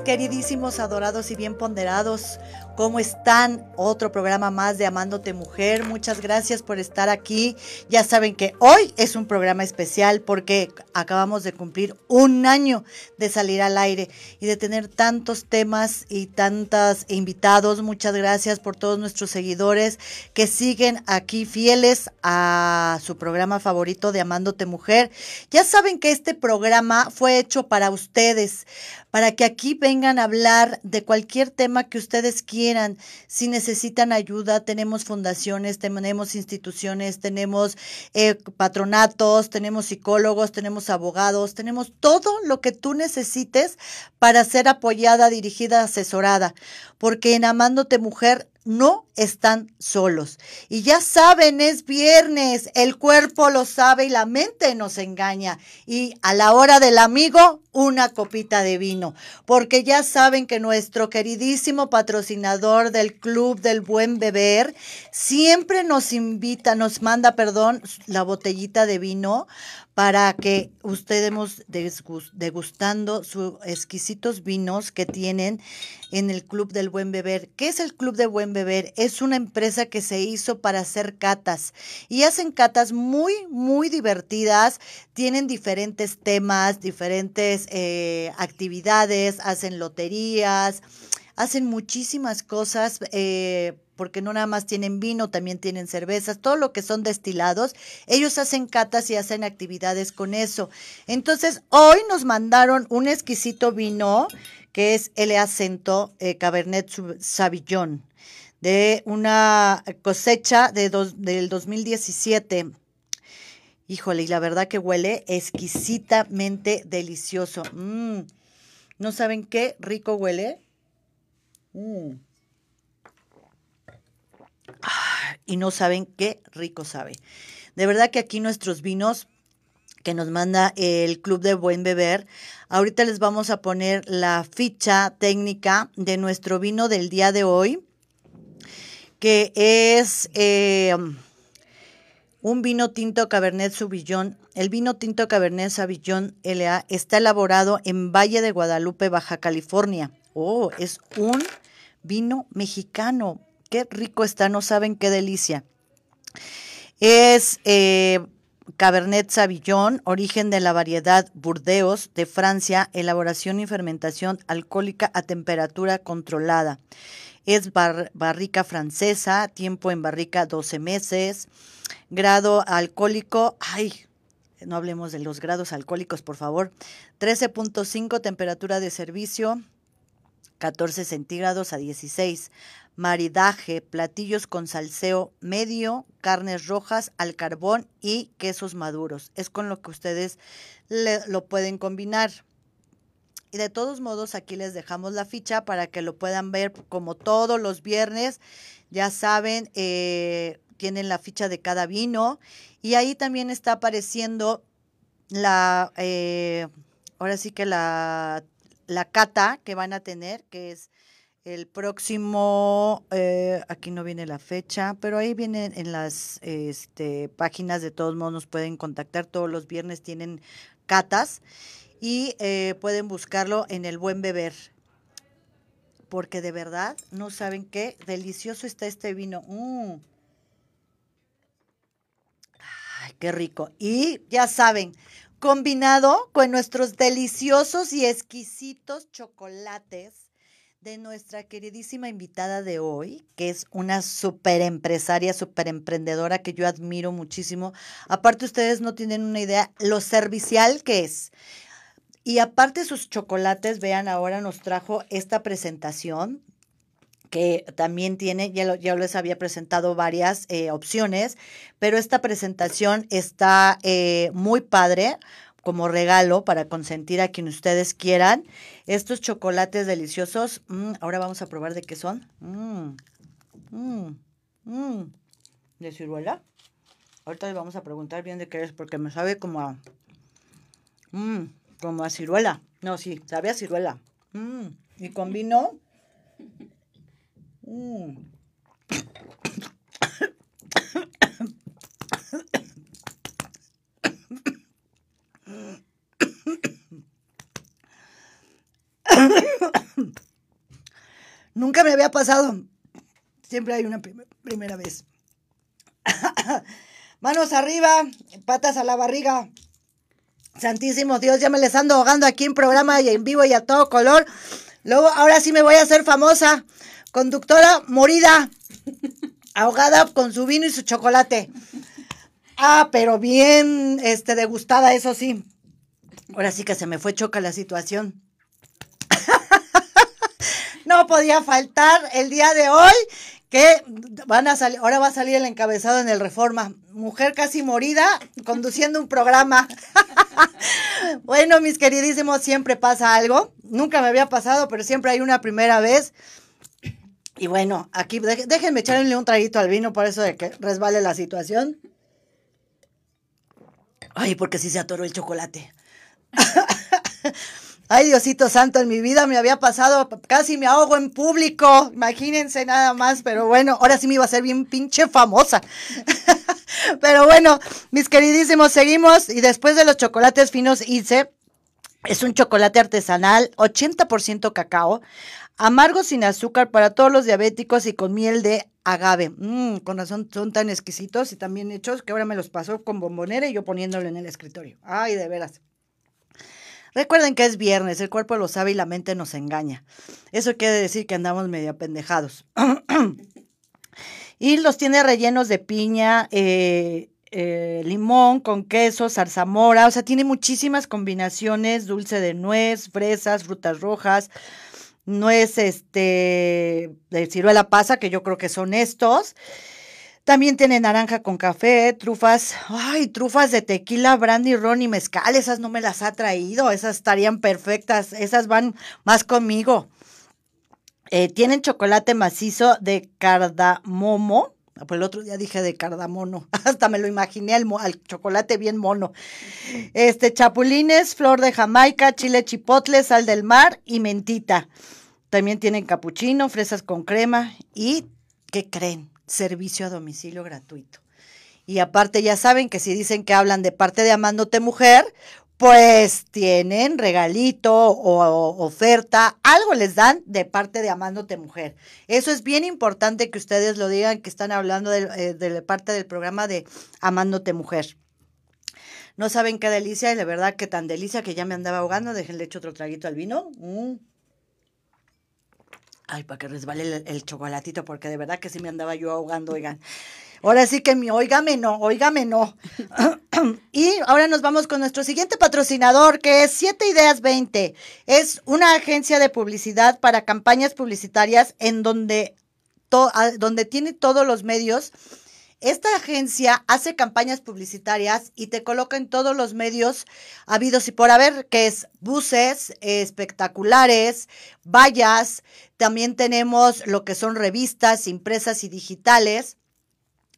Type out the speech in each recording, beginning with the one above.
queridísimos, adorados y bien ponderados. ¿Cómo están? Otro programa más de Amándote Mujer. Muchas gracias por estar aquí. Ya saben que hoy es un programa especial porque acabamos de cumplir un año de salir al aire y de tener tantos temas y tantos invitados. Muchas gracias por todos nuestros seguidores que siguen aquí fieles a su programa favorito de Amándote Mujer. Ya saben que este programa fue hecho para ustedes, para que aquí vengan a hablar de cualquier tema que ustedes quieran. Si necesitan ayuda, tenemos fundaciones, tenemos instituciones, tenemos eh, patronatos, tenemos psicólogos, tenemos abogados, tenemos todo lo que tú necesites para ser apoyada, dirigida, asesorada. Porque en Amándote Mujer no están solos. Y ya saben, es viernes, el cuerpo lo sabe y la mente nos engaña. Y a la hora del amigo, una copita de vino, porque ya saben que nuestro queridísimo patrocinador del Club del Buen Beber siempre nos invita, nos manda, perdón, la botellita de vino para que ustedes degustando sus exquisitos vinos que tienen en el Club del Buen Beber. ¿Qué es el Club del Buen Beber? Una empresa que se hizo para hacer catas y hacen catas muy, muy divertidas. Tienen diferentes temas, diferentes eh, actividades, hacen loterías, hacen muchísimas cosas. Eh, porque no nada más tienen vino, también tienen cervezas, todo lo que son destilados. Ellos hacen catas y hacen actividades con eso. Entonces, hoy nos mandaron un exquisito vino que es el acento eh, Cabernet Sauvignon de una cosecha de del 2017. Híjole, y la verdad que huele exquisitamente delicioso. Mm. ¿No saben qué rico huele? Mm y no saben qué rico sabe. De verdad que aquí nuestros vinos que nos manda el Club de Buen Beber, ahorita les vamos a poner la ficha técnica de nuestro vino del día de hoy, que es eh, un vino tinto Cabernet Sauvignon. El vino tinto Cabernet Sauvignon LA está elaborado en Valle de Guadalupe, Baja California. Oh, es un vino mexicano qué rico está, no saben qué delicia. Es eh, Cabernet Sauvignon, origen de la variedad Burdeos de Francia, elaboración y fermentación alcohólica a temperatura controlada. Es barrica francesa, tiempo en barrica 12 meses, grado alcohólico, ay, no hablemos de los grados alcohólicos, por favor, 13.5 temperatura de servicio, 14 centígrados a 16 maridaje, platillos con salseo medio, carnes rojas al carbón y quesos maduros. Es con lo que ustedes lo pueden combinar. Y de todos modos, aquí les dejamos la ficha para que lo puedan ver como todos los viernes. Ya saben, eh, tienen la ficha de cada vino. Y ahí también está apareciendo la, eh, ahora sí que la, la cata que van a tener, que es el próximo, eh, aquí no viene la fecha, pero ahí vienen en las este, páginas, de todos modos nos pueden contactar, todos los viernes tienen catas y eh, pueden buscarlo en el buen beber. Porque de verdad no saben qué delicioso está este vino. Mm. Ay, qué rico. Y ya saben, combinado con nuestros deliciosos y exquisitos chocolates de nuestra queridísima invitada de hoy, que es una super empresaria, super emprendedora que yo admiro muchísimo. Aparte, ustedes no tienen una idea lo servicial que es. Y aparte sus chocolates, vean, ahora nos trajo esta presentación que también tiene, ya, ya les había presentado varias eh, opciones, pero esta presentación está eh, muy padre como regalo para consentir a quien ustedes quieran. Estos chocolates deliciosos, mm, ahora vamos a probar de qué son. Mm, mm, ¿De ciruela? Ahorita les vamos a preguntar bien de qué es, porque me sabe como a, como a ciruela. No, sí, sabe a ciruela. Y con vino. me había pasado. Siempre hay una primera vez. Manos arriba, patas a la barriga. Santísimo Dios, ya me les ando ahogando aquí en programa y en vivo y a todo color. Luego, ahora sí me voy a hacer famosa. Conductora morida, ahogada con su vino y su chocolate. Ah, pero bien, este, degustada, eso sí. Ahora sí que se me fue choca la situación. no podía faltar el día de hoy que van a salir, ahora va a salir el encabezado en el Reforma. Mujer casi morida conduciendo un programa. bueno, mis queridísimos, siempre pasa algo. Nunca me había pasado, pero siempre hay una primera vez. Y bueno, aquí déjenme echarle un traguito al vino por eso de que resbale la situación. Ay, porque sí se atoró el chocolate. Ay, Diosito Santo, en mi vida me había pasado, casi me ahogo en público, imagínense nada más, pero bueno, ahora sí me iba a ser bien pinche famosa. pero bueno, mis queridísimos, seguimos y después de los chocolates finos hice, es un chocolate artesanal, 80% cacao, amargo sin azúcar para todos los diabéticos y con miel de agave. Mmm, con razón son tan exquisitos y también hechos que ahora me los pasó con bombonera y yo poniéndolo en el escritorio. Ay, de veras. Recuerden que es viernes, el cuerpo lo sabe y la mente nos engaña. Eso quiere decir que andamos medio apendejados. y los tiene rellenos de piña, eh, eh, limón con queso, zarzamora, o sea, tiene muchísimas combinaciones, dulce de nuez, fresas, frutas rojas, nuez este, de ciruela pasa, que yo creo que son estos. También tiene naranja con café, trufas, ay, trufas de tequila, brandy, ron y mezcal, esas no me las ha traído, esas estarían perfectas, esas van más conmigo. Eh, tienen chocolate macizo de cardamomo, pues el otro día dije de cardamono, hasta me lo imaginé al, al, chocolate bien mono. Este, chapulines, flor de jamaica, chile chipotle, sal del mar y mentita. También tienen capuchino, fresas con crema y, ¿qué creen? Servicio a domicilio gratuito. Y aparte ya saben que si dicen que hablan de parte de Amándote Mujer, pues tienen regalito o, oferta, algo les dan de parte de Amándote Mujer. Eso es bien importante que ustedes lo digan, que están hablando de, eh, parte del programa de Amándote Mujer. No saben qué delicia, y de verdad que tan delicia que ya me andaba ahogando. Déjenle hecho otro traguito al vino. Mm. Ay, para que resbale el, chocolatito, porque de verdad que sí me andaba yo ahogando, oigan. Ahora sí que mi, óigame no, óigame no. y ahora nos vamos con nuestro siguiente patrocinador, que es 7 Ideas 20. Es una agencia de publicidad para campañas publicitarias en donde, donde tiene todos los medios esta agencia hace campañas publicitarias y te coloca en todos los medios habidos y por haber, que es buses, espectaculares, vallas, también tenemos lo que son revistas impresas y digitales.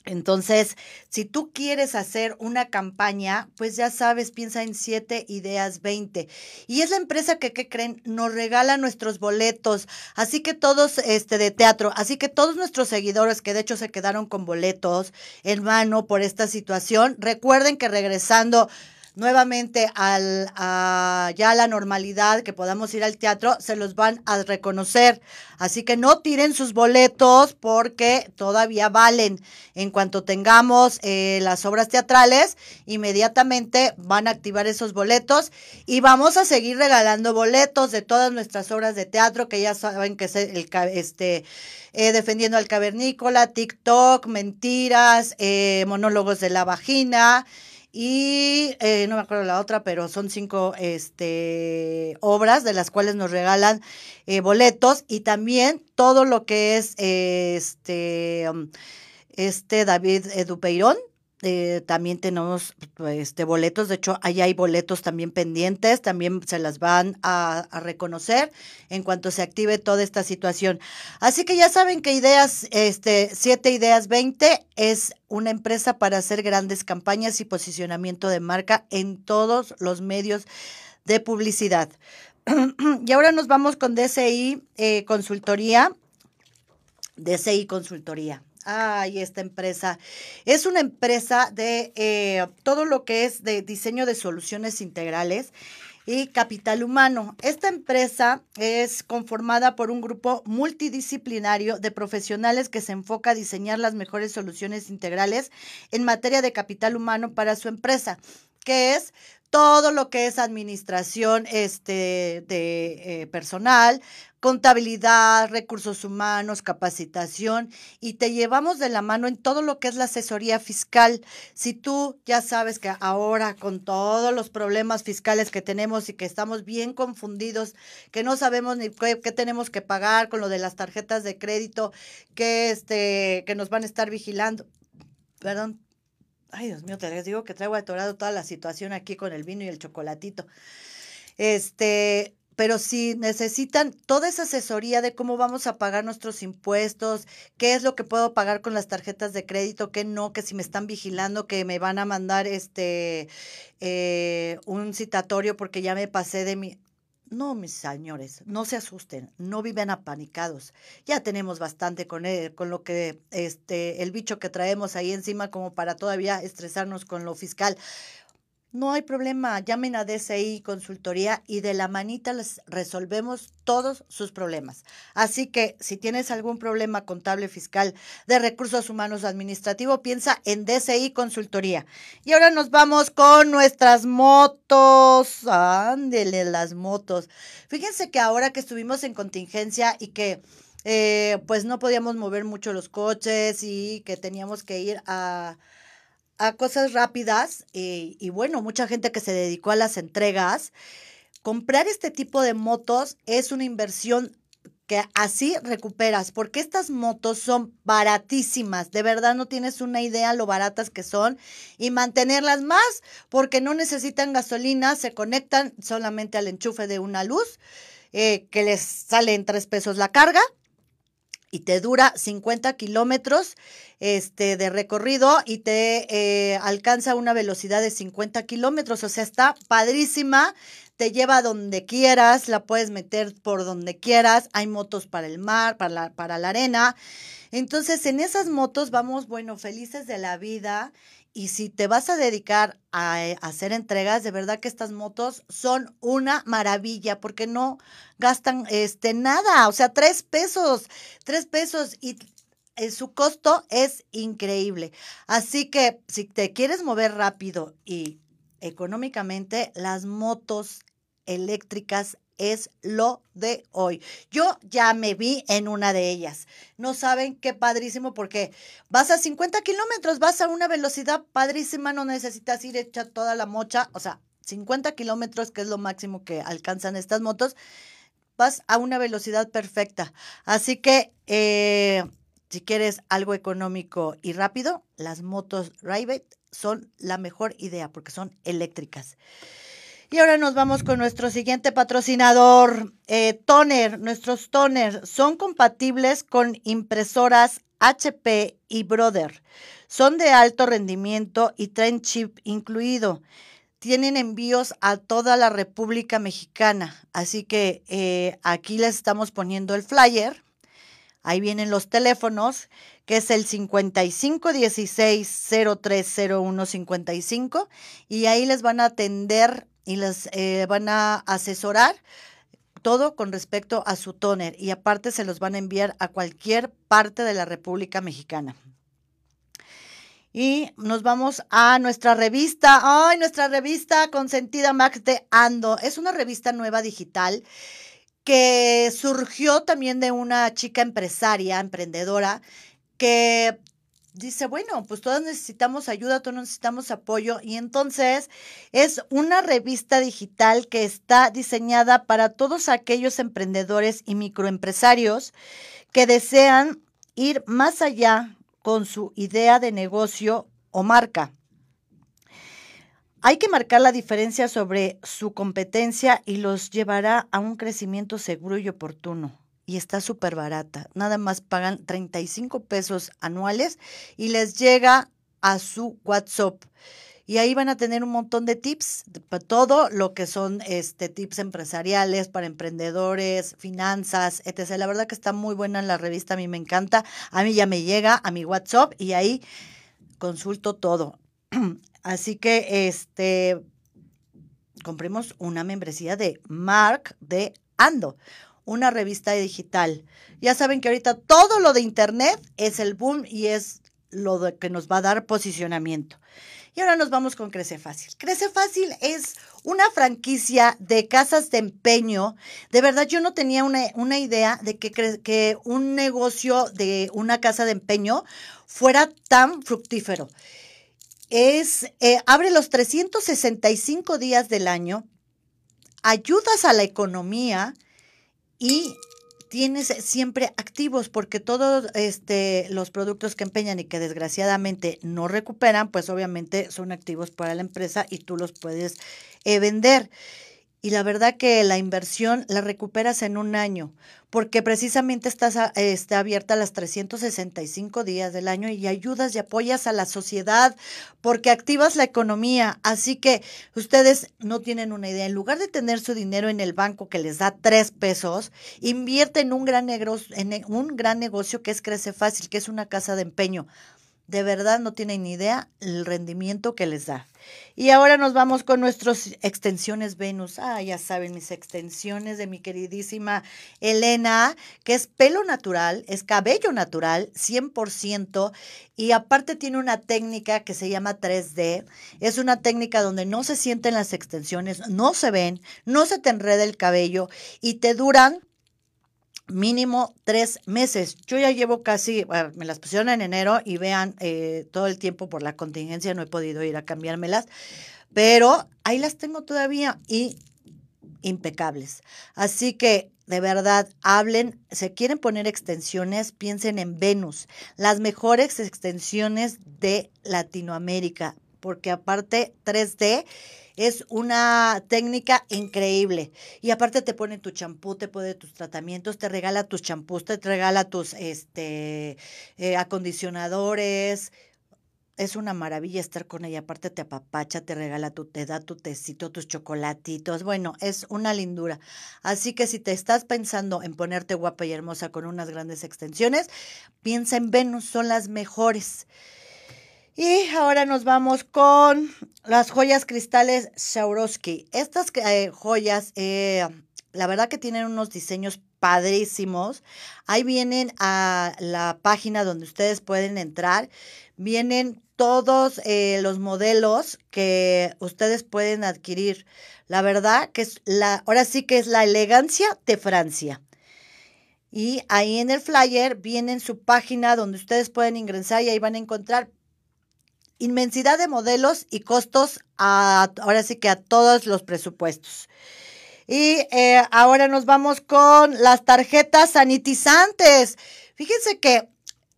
Entonces, si tú quieres hacer una campaña, pues ya sabes, piensa en 7 ideas 20. Y es la empresa que, ¿qué creen? Nos regala nuestros boletos. Así que todos, este, de teatro, así que todos nuestros seguidores que de hecho se quedaron con boletos en mano por esta situación, recuerden que regresando nuevamente al, a, ya la normalidad, que podamos ir al teatro, se los van a reconocer. Así que no tiren sus boletos porque todavía valen. En cuanto tengamos eh, las obras teatrales, inmediatamente van a activar esos boletos y vamos a seguir regalando boletos de todas nuestras obras de teatro, que ya saben que es el, este, eh, Defendiendo al Cavernícola, TikTok, Mentiras, eh, Monólogos de la Vagina y eh, no me acuerdo la otra, pero son cinco este, obras de las cuales nos regalan eh, boletos y también todo lo que es este, um, este David Dupeirón, eh, también tenemos este, boletos, de hecho, ahí hay boletos también pendientes, también se las van a, reconocer en cuanto se active toda esta situación. Así que ya saben que Ideas, este, 7 Ideas 20 es una empresa para hacer grandes campañas y posicionamiento de marca en todos los medios de publicidad. y ahora nos vamos con DCI eh, Consultoría. DCI Consultoría. Ay, esta empresa es una empresa de eh, todo lo que es de diseño de soluciones integrales. y Capital Humano. Esta empresa es conformada por un grupo multidisciplinario de profesionales que se enfoca a diseñar las mejores soluciones integrales en materia de capital humano para su empresa que es todo lo que es administración este, de eh, personal, contabilidad, recursos humanos, capacitación y te llevamos de la mano en todo lo que es la asesoría fiscal. Si tú ya sabes que ahora con todos los problemas fiscales que tenemos y que estamos bien confundidos, que no sabemos ni qué, tenemos que pagar con lo de las tarjetas de crédito, que este que nos van a estar vigilando. Perdón, Ay, Dios mío, te les digo que traigo atorado toda la situación aquí con el vino y el chocolatito. Este, pero si necesitan toda esa asesoría de cómo vamos a pagar nuestros impuestos, qué es lo que puedo pagar con las tarjetas de crédito, qué no, que si me están vigilando, que me van a mandar este eh, un citatorio porque ya me pasé de mi. No, mis señores, no se asusten, no viven apanicados. Ya tenemos bastante con, con lo que este el bicho que traemos ahí encima como para todavía estresarnos con lo fiscal. No hay problema, llamen a DCI Consultoría y de la manita les resolvemos todos sus problemas. Así que si tienes algún problema contable, fiscal, de recursos humanos, administrativo, piensa en DCI Consultoría. Y ahora nos vamos con nuestras motos. Ándele las motos. Fíjense que ahora que estuvimos en contingencia y que eh, pues no podíamos mover mucho los coches y que teníamos que ir a a cosas rápidas eh, y bueno, mucha gente que se dedicó a las entregas. Comprar este tipo de motos es una inversión que así recuperas, porque estas motos son baratísimas, de verdad no tienes una idea lo baratas que son y mantenerlas más, porque no necesitan gasolina, se conectan solamente al enchufe de una luz, eh, que les sale en tres pesos la carga y te dura 50 kilómetros este, de recorrido y te eh, alcanza una velocidad de 50 kilómetros. O sea, está padrísima, te lleva donde quieras, la puedes meter por donde quieras. Hay motos para el mar, para para la arena. Entonces, en esas motos vamos, bueno, felices de la vida. Y si te vas a dedicar a, eh, hacer entregas, de verdad que estas motos son una maravilla porque no gastan este nada, o sea, tres pesos, tres pesos y eh, su costo es increíble. Así que si te quieres mover rápido y económicamente, las motos eléctricas es lo de hoy. Yo ya me vi en una de ellas. No saben qué padrísimo porque vas a 50 kilómetros, vas a una velocidad padrísima, no necesitas ir hecha toda la mocha, o sea, 50 kilómetros, que es lo máximo que alcanzan estas motos, vas a una velocidad perfecta. Así que eh, si quieres algo económico y rápido, las motos Rivet son la mejor idea porque son eléctricas. Y ahora nos vamos con nuestro siguiente patrocinador, eh, Toner. Nuestros Toner son compatibles con impresoras HP y Brother. Son de alto rendimiento y traen chip incluido. Tienen envíos a toda la República Mexicana. Así que eh, aquí les estamos poniendo el flyer. Ahí vienen los teléfonos, que es el 5516-030155. Y ahí les van a atender y les eh, van a asesorar todo con respecto a su toner y aparte se los van a enviar a cualquier parte de la República Mexicana. Y nos vamos a nuestra revista, ay, nuestra revista consentida Max de Ando. Es una revista nueva digital que surgió también de una chica empresaria, emprendedora, que dice, bueno, pues todos necesitamos ayuda, todos necesitamos apoyo y entonces es una revista digital que está diseñada para todos aquellos emprendedores y microempresarios que desean ir más allá con su idea de negocio o marca. Hay que marcar la diferencia sobre su competencia y los llevará a un crecimiento seguro y oportuno y está súper barata. Nada más pagan 35 pesos anuales y les llega a su WhatsApp. Y ahí van a tener un montón de tips, todo lo que son este tips empresariales para emprendedores, finanzas, etc. La verdad que está muy buena la revista, a mí me encanta. A mí ya me llega a mi WhatsApp y ahí consulto todo. Así que este compremos una membresía de Mark de Ando, una revista digital. Ya saben que ahorita todo lo de Internet es el boom y es lo que nos va a dar posicionamiento. Y ahora nos vamos con Crece Fácil. Crece Fácil es una franquicia de casas de empeño. De verdad, yo no tenía una, idea de que, que un negocio de una casa de empeño fuera tan fructífero. Es, eh, abre los 365 días del año, ayudas a la economía y tienes siempre activos porque todos este, los productos que empeñan y que desgraciadamente no recuperan, pues obviamente son activos para la empresa y tú los puedes eh, vender. Y la verdad que la inversión la recuperas en un año, porque precisamente estás está abierta las 365 días del año y ayudas y apoyas a la sociedad, porque activas la economía. Así que ustedes no tienen una idea. En lugar de tener su dinero en el banco que les da tres pesos, invierte en un gran negocio, en un gran negocio que es Crece Fácil, que es una casa de empeño de verdad no tienen ni idea el rendimiento que les da. Y ahora nos vamos con nuestras extensiones Venus. Ah, ya saben, mis extensiones de mi queridísima Elena, que es pelo natural, es cabello natural, 100%, y aparte tiene una técnica que se llama 3D. Es una técnica donde no se sienten las extensiones, no se ven, no se te enreda el cabello y te duran mínimo tres meses. Yo ya llevo casi, me las pusieron en enero y vean, eh, todo el tiempo por la contingencia no he podido ir a cambiármelas, pero ahí las tengo todavía y impecables. Así que de verdad, hablen, se quieren poner extensiones, piensen en Venus, las mejores extensiones de Latinoamérica, porque aparte 3D es una técnica increíble. Y aparte te pone tu champú, te pone tus tratamientos, te regala tus champús, te regala tus este, eh, acondicionadores. Es una maravilla estar con ella. Aparte te apapacha, te regala tu, te da tu tecito, tus chocolatitos. Bueno, es una lindura. Así que si te estás pensando en ponerte guapa y hermosa con unas grandes extensiones, piensa en Venus, son las mejores. Y ahora nos vamos con las joyas cristales Swarovski. Estas eh, joyas, eh, la verdad que tienen unos diseños padrísimos. Ahí vienen a la página donde ustedes pueden entrar. Vienen todos eh, los modelos que ustedes pueden adquirir. La verdad que es la, ahora sí que es la elegancia de Francia. Y ahí en el flyer viene su página donde ustedes pueden ingresar y ahí van a encontrar inmensidad de modelos y costos ahora sí que a todos los presupuestos. Y eh, ahora nos vamos con las tarjetas sanitizantes. Fíjense que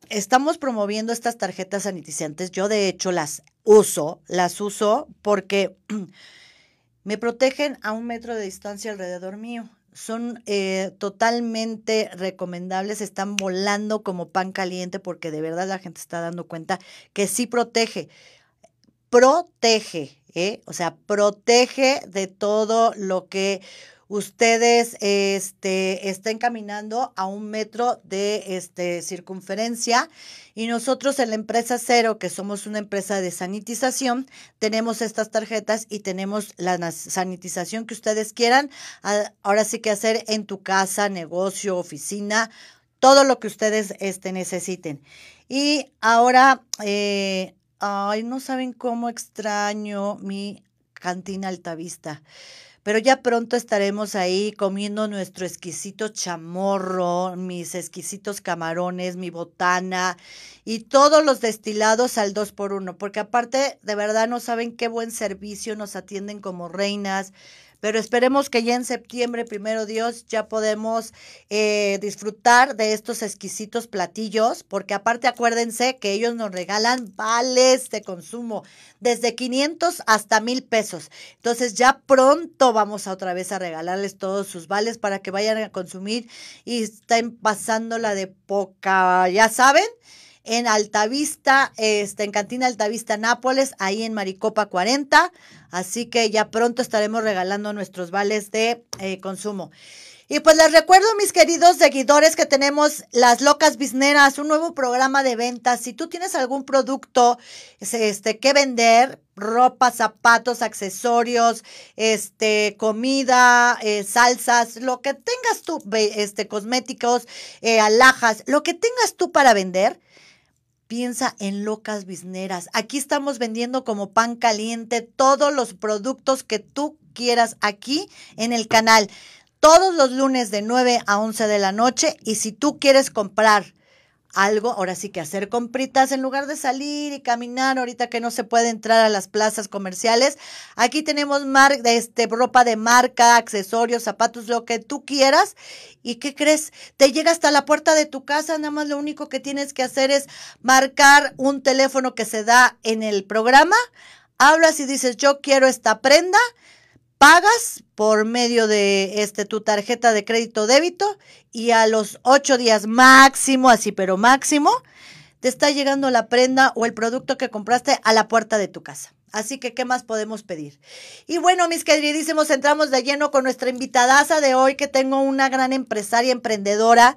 estamos promoviendo estas tarjetas sanitizantes. Yo de hecho las uso, las uso porque me protegen a un metro de distancia alrededor mío son eh, totalmente recomendables, están volando como pan caliente porque de verdad la gente está dando cuenta que sí protege, protege, ¿eh? o sea, protege de todo lo que ustedes este, estén caminando a un metro de este, circunferencia y nosotros en la empresa Cero, que somos una empresa de sanitización, tenemos estas tarjetas y tenemos la sanitización que ustedes quieran. Ahora sí que hacer en tu casa, negocio, oficina, todo lo que ustedes este, necesiten. Y ahora, eh, ay, no saben cómo extraño mi cantina Altavista pero ya pronto estaremos ahí comiendo nuestro exquisito chamorro, mis exquisitos camarones, mi botana y todos los destilados al 2 por 1 porque aparte de verdad no saben qué buen servicio, nos atienden como reinas, pero esperemos que ya en septiembre, primero Dios, ya podemos eh, disfrutar de estos exquisitos platillos, porque aparte acuérdense que ellos nos regalan vales de consumo desde 500 hasta mil pesos. Entonces ya pronto vamos a otra vez a regalarles todos sus vales para que vayan a consumir y estén pasando la de poca, ya saben en Altavista, este, en Cantina Altavista Nápoles, ahí en Maricopa 40. Así que ya pronto estaremos regalando nuestros vales de eh, consumo. Y pues les recuerdo, mis queridos seguidores, que tenemos Las Locas Bisneras, un nuevo programa de ventas. Si tú tienes algún producto este, que vender, ropa, zapatos, accesorios, este, comida, eh, salsas, lo que tengas tú, este, cosméticos, eh, alhajas, lo que tengas tú para vender, piensa en Locas Bisneras. Aquí estamos vendiendo como pan caliente todos los productos que tú quieras aquí en el canal. Todos los lunes de 9 a 11 de la noche. Y si tú quieres comprar algo, ahora sí que hacer compritas en lugar de salir y caminar ahorita que no se puede entrar a las plazas comerciales. Aquí tenemos mar este, ropa de marca, accesorios, zapatos, lo que tú quieras. ¿Y qué crees? Te llega hasta la puerta de tu casa, nada más lo único que tienes que hacer es marcar un teléfono que se da en el programa. Hablas y dices, yo quiero esta prenda pagas por medio de este tu tarjeta de crédito débito y a los ocho días máximo, así pero máximo, te está llegando la prenda o el producto que compraste a la puerta de tu casa. Así que, ¿qué más podemos pedir? Y bueno, mis queridísimos, entramos de lleno con nuestra invitadaza de hoy, que tengo una gran empresaria emprendedora,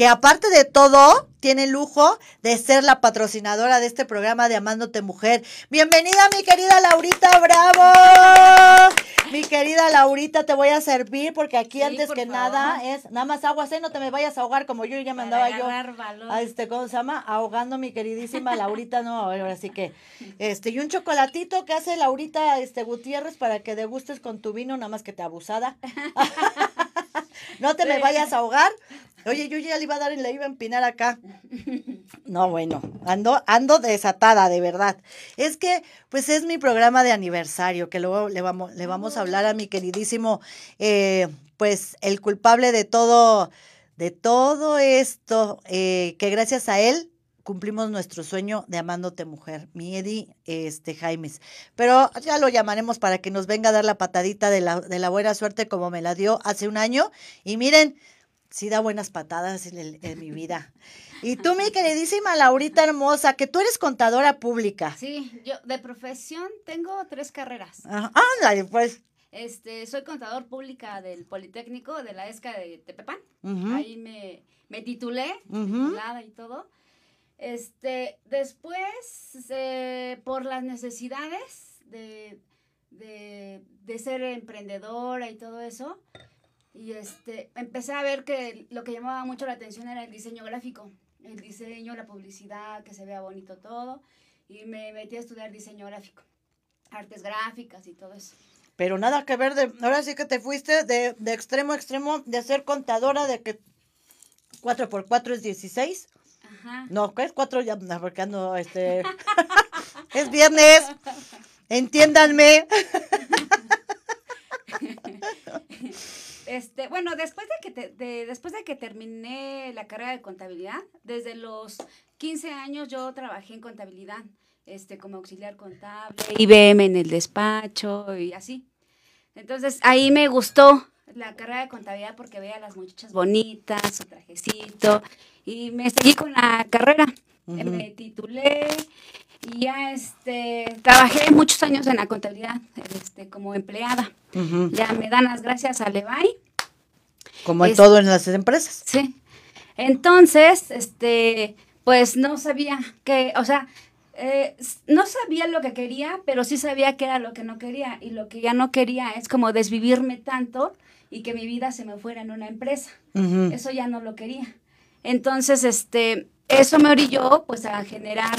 que aparte de todo, tiene el lujo de ser la patrocinadora de este programa de Amándote Mujer. Bienvenida, mi querida Laurita Bravo. Mi querida Laurita, te voy a servir porque aquí antes que nada es nada más agua, ¿eh? no te me vayas a ahogar como yo ya me andaba yo. A este, ¿cómo se llama? Ahogando mi queridísima Laurita, no, ahora sí que este y un chocolatito que hace Laurita este Gutiérrez para que degustes con tu vino, nada más que te abusada. no te me vayas a ahogar. Oye, yo ya le iba a dar y le iba a empinar acá. No, bueno, ando, ando desatada, de verdad. Es que, pues es mi programa de aniversario, que luego le vamos, le vamos a hablar a mi queridísimo, eh, pues, el culpable de todo, de todo esto, eh, que gracias a él cumplimos nuestro sueño de amándote mujer, mi Eddie este, Jaimes. Pero ya lo llamaremos para que nos venga a dar la patadita de la, de la buena suerte como me la dio hace un año. Y miren, sí da buenas patadas en, mi vida. Y tú, mi queridísima Laurita hermosa, que tú eres contadora pública. Sí, yo de profesión tengo tres carreras. Ándale, pues. Este, soy contador pública del Politécnico de la ESCA de Tepepan. Ahí me, me titulé, titulada y todo. Este, después, eh, por las necesidades de, de, ser emprendedora y todo eso, y este, empecé a ver que lo que llamaba mucho la atención era el diseño gráfico, el diseño, la publicidad, que se vea bonito todo. Y me metí a estudiar diseño gráfico, artes gráficas y todo eso. Pero nada que ver, de, ahora sí que te fuiste de, de extremo a extremo, de ser contadora, de que 4 por 4 es 16. Ajá. No, ¿qué es 4? Ya, porque ando, este... es viernes. Entiéndanme. Este, bueno, después de que después de que terminé la carrera de contabilidad, desde los 15 años yo trabajé en contabilidad, este, como auxiliar contable, IBM en el despacho y así. Entonces, ahí me gustó la carrera de contabilidad porque veía a las muchachas bonitas, su trajecito, y me seguí con la carrera. Me titulé y ya este, trabajé muchos años en la contabilidad este, como empleada. Ya me dan las gracias a Levi. Como en todo en las empresas. Sí. Entonces, este, pues no sabía que, o sea, eh, no sabía lo que quería, pero sí sabía que era lo que no quería. Y lo que ya no quería es como desvivirme tanto y que mi vida se me fuera en una empresa. Eso ya no lo quería. Entonces, este, eso me orilló pues a generar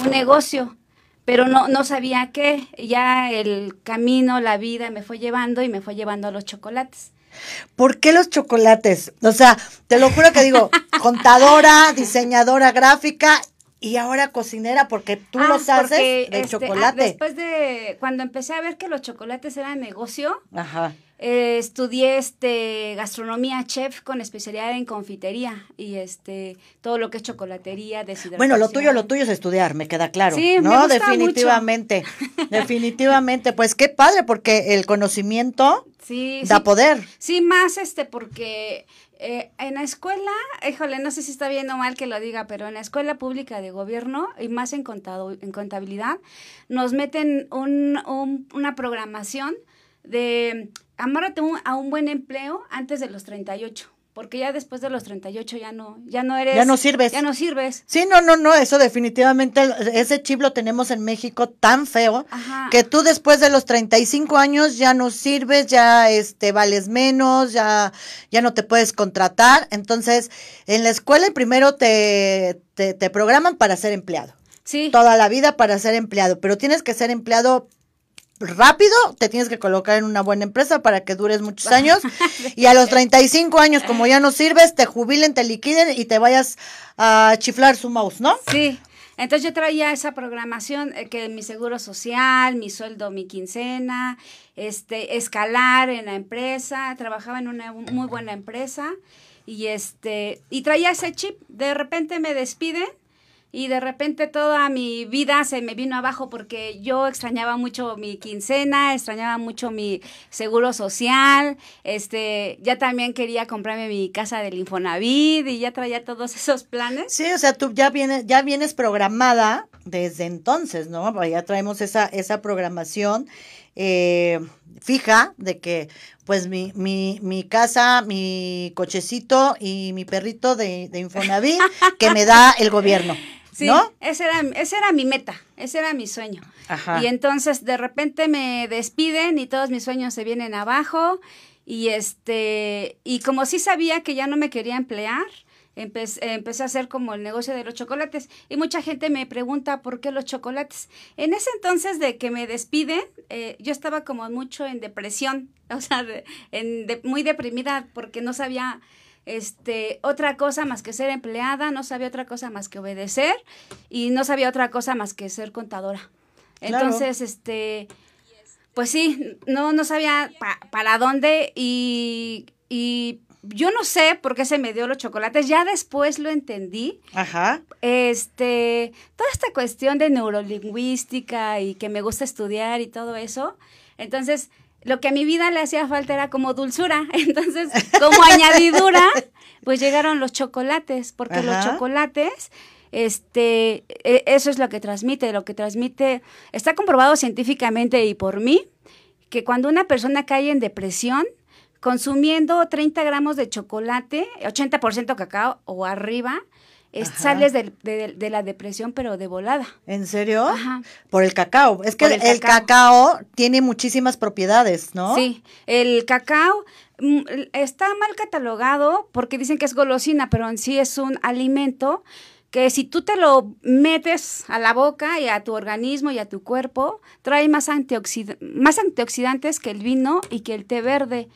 un negocio, pero no, no sabía qué. Ya el camino, la vida me fue llevando y me fue llevando a los chocolates. ¿Por qué los chocolates? O sea, te lo juro que digo, contadora, diseñadora gráfica y ahora cocinera porque tú ah, los haces de este, ah, chocolate. después de cuando empecé a ver que los chocolates eran negocio, Ajá. Eh, estudié este gastronomía chef con especialidad en confitería y este todo lo que es chocolatería, deshidratación. Bueno, lo tuyo, lo tuyo es estudiar, me queda claro. Sí, no, definitivamente, definitivamente. Pues qué padre, porque el conocimiento da poder. Sí, más este, porque eh, en la escuela, híjole, no sé si está bien o mal que lo diga, pero en la escuela pública de gobierno y más en, contado, en contabilidad, nos meten un, una programación de amárrate un- a un buen empleo antes de los 38, porque ya después de los 38 ya no, ya no eres... Ya no sirves. Ya no sirves. Sí, no, no, no, eso definitivamente, ese chip lo tenemos en México tan feo Ajá. que tú después de los 35 años ya no sirves, ya este vales menos, ya ya no te puedes contratar. Entonces, en la escuela primero te, te, te programan para ser empleado. Sí. Toda la vida para ser empleado, pero tienes que ser empleado rápido, te tienes que colocar en una buena empresa para que dures muchos años y a los 35 años como ya no sirves, te jubilen, te liquiden y te vayas a chiflar su mouse, ¿no? Sí. Entonces yo traía esa programación, eh, que mi seguro social, mi sueldo, mi quincena, este, escalar en la empresa, trabajaba en una muy buena empresa y este, y traía ese chip. De repente me despiden y de repente toda mi vida se me vino abajo porque yo extrañaba mucho mi quincena, extrañaba mucho mi seguro social, este, ya también quería comprarme mi casa del Infonavit y ya traía todos esos planes. Sí, o sea, tú ya vienes, ya vienes programada desde entonces, ¿no? Ya traemos esa, esa programación eh, fija de que, pues, mi, mi, mi casa, mi cochecito y mi perrito de, de Infonavit que me da el gobierno, Sí, ¿no? ese era, ese era mi meta, ese era mi sueño. Ajá. Y entonces de repente me despiden y todos mis sueños se vienen abajo y este y como sí sabía que ya no me quería emplear, empe- empecé a hacer como el negocio de los chocolates y mucha gente me pregunta por qué los chocolates. En ese entonces de que me despiden, eh, yo estaba como mucho en depresión, o sea, de- en de- muy deprimida porque no sabía este otra cosa más que ser empleada, no sabía otra cosa más que obedecer y no sabía otra cosa más que ser contadora. Claro. Entonces, este, pues sí, no, no sabía pa- para dónde y, y yo no sé por qué se me dio los chocolates, ya después lo entendí. Ajá. Este, toda esta cuestión de neurolingüística y que me gusta estudiar y todo eso. Entonces, lo que a mi vida le hacía falta era como dulzura. Entonces, como añadidura, pues llegaron los chocolates, porque los chocolates, este, e- eso es lo que transmite, lo que transmite, está comprobado científicamente y por mí, que cuando una persona cae en depresión, consumiendo 30 gramos de chocolate, 80% cacao o arriba, es- sales de, de la depresión, pero de volada. ¿En serio? Ajá. Por el cacao. Es que el, el cacao. cacao. tiene muchísimas propiedades, ¿no? Sí, el cacao mm, está mal catalogado porque dicen que es golosina, pero en sí es un alimento que si tú te lo metes a la boca y a tu organismo y a tu cuerpo, trae más, antioxid- más antioxidantes que el vino y que el té verde.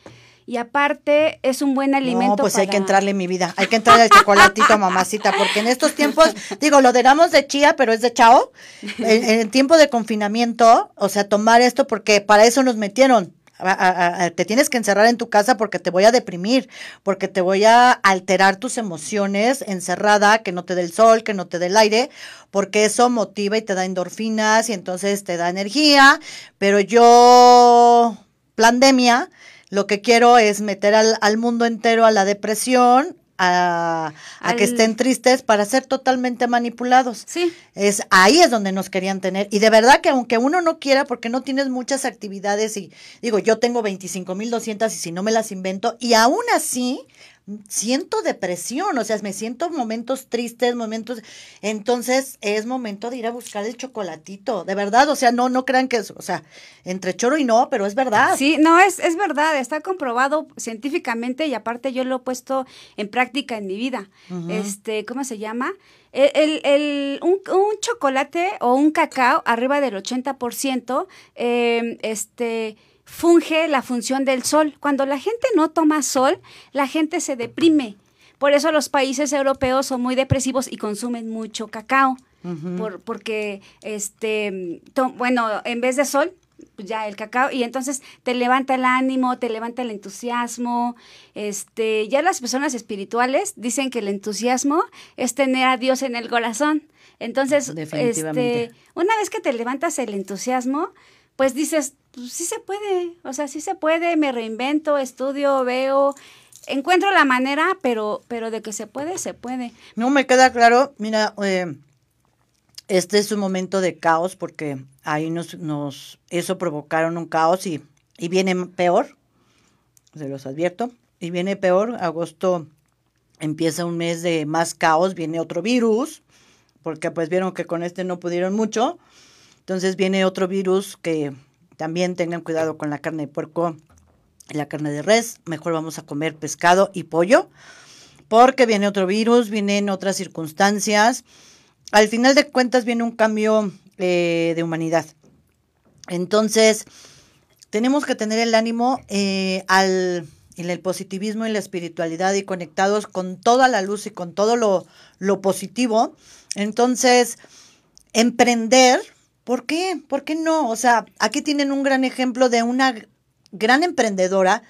Y aparte es un buen alimento. No, pues hay que entrarle en mi vida. Hay que entrarle al chocolatito, mamacita, porque en estos tiempos, digo, lo damos de chía, pero es de chao. En, en tiempo de confinamiento, o sea, tomar esto porque para eso nos metieron. A- a- a- te tienes que encerrar en tu casa porque te voy a deprimir, porque te voy a alterar tus emociones encerrada, que no te dé el sol, que no te dé el aire, porque eso motiva y te da endorfinas y entonces te da energía. Pero yo, pandemia, lo que quiero es meter al, al mundo entero a la depresión, a, a que estén tristes para ser totalmente manipulados. Sí, Es ahí es donde nos querían tener. Y de verdad que aunque uno no quiera, porque no tienes muchas actividades y digo, yo tengo 25.200 y si no me las invento, y aún así siento depresión, o sea, me siento momentos tristes, momentos, entonces es momento de ir a buscar el chocolatito, de verdad, o sea, no, no crean que es, o sea, entre choro y no, pero es verdad. Sí, no, es, es verdad, está comprobado científicamente y aparte yo lo he puesto en práctica en mi vida. Este, ¿cómo se llama? El, el- el- un, un chocolate o un cacao arriba del 80%, eh, este, funge la función del sol. Cuando la gente no toma sol, la gente se deprime. Por eso los países europeos son muy depresivos y consumen mucho cacao. Por, porque, este, to- bueno, en vez de sol, pues ya el cacao, y entonces te levanta el ánimo, te levanta el entusiasmo. Este, ya las personas espirituales dicen que el entusiasmo es tener a Dios en el corazón. Entonces, este, una vez que te levantas el entusiasmo, pues dices, pues sí se puede, o sea, sí se puede, me reinvento, estudio, veo, encuentro la manera, pero, pero de que se puede, se puede. No me queda claro, mira, eh, este es un momento de caos porque ahí nos, nos eso provocaron un caos y, y viene peor. se los advierto. Y viene peor, agosto empieza un mes de más caos, viene otro virus, porque pues vieron que con este no pudieron mucho. Entonces viene otro virus que también tengan cuidado con la carne de puerco y la carne de res. Mejor vamos a comer pescado y pollo, porque viene otro virus, vienen otras circunstancias. Al final de cuentas viene un cambio eh, de humanidad. Entonces, tenemos que tener el ánimo eh, al en el positivismo y la espiritualidad y conectados con toda la luz y con todo lo, lo positivo. Entonces, emprender, ¿por qué? ¿Por qué no? O sea, aquí tienen un gran ejemplo de una gran emprendedora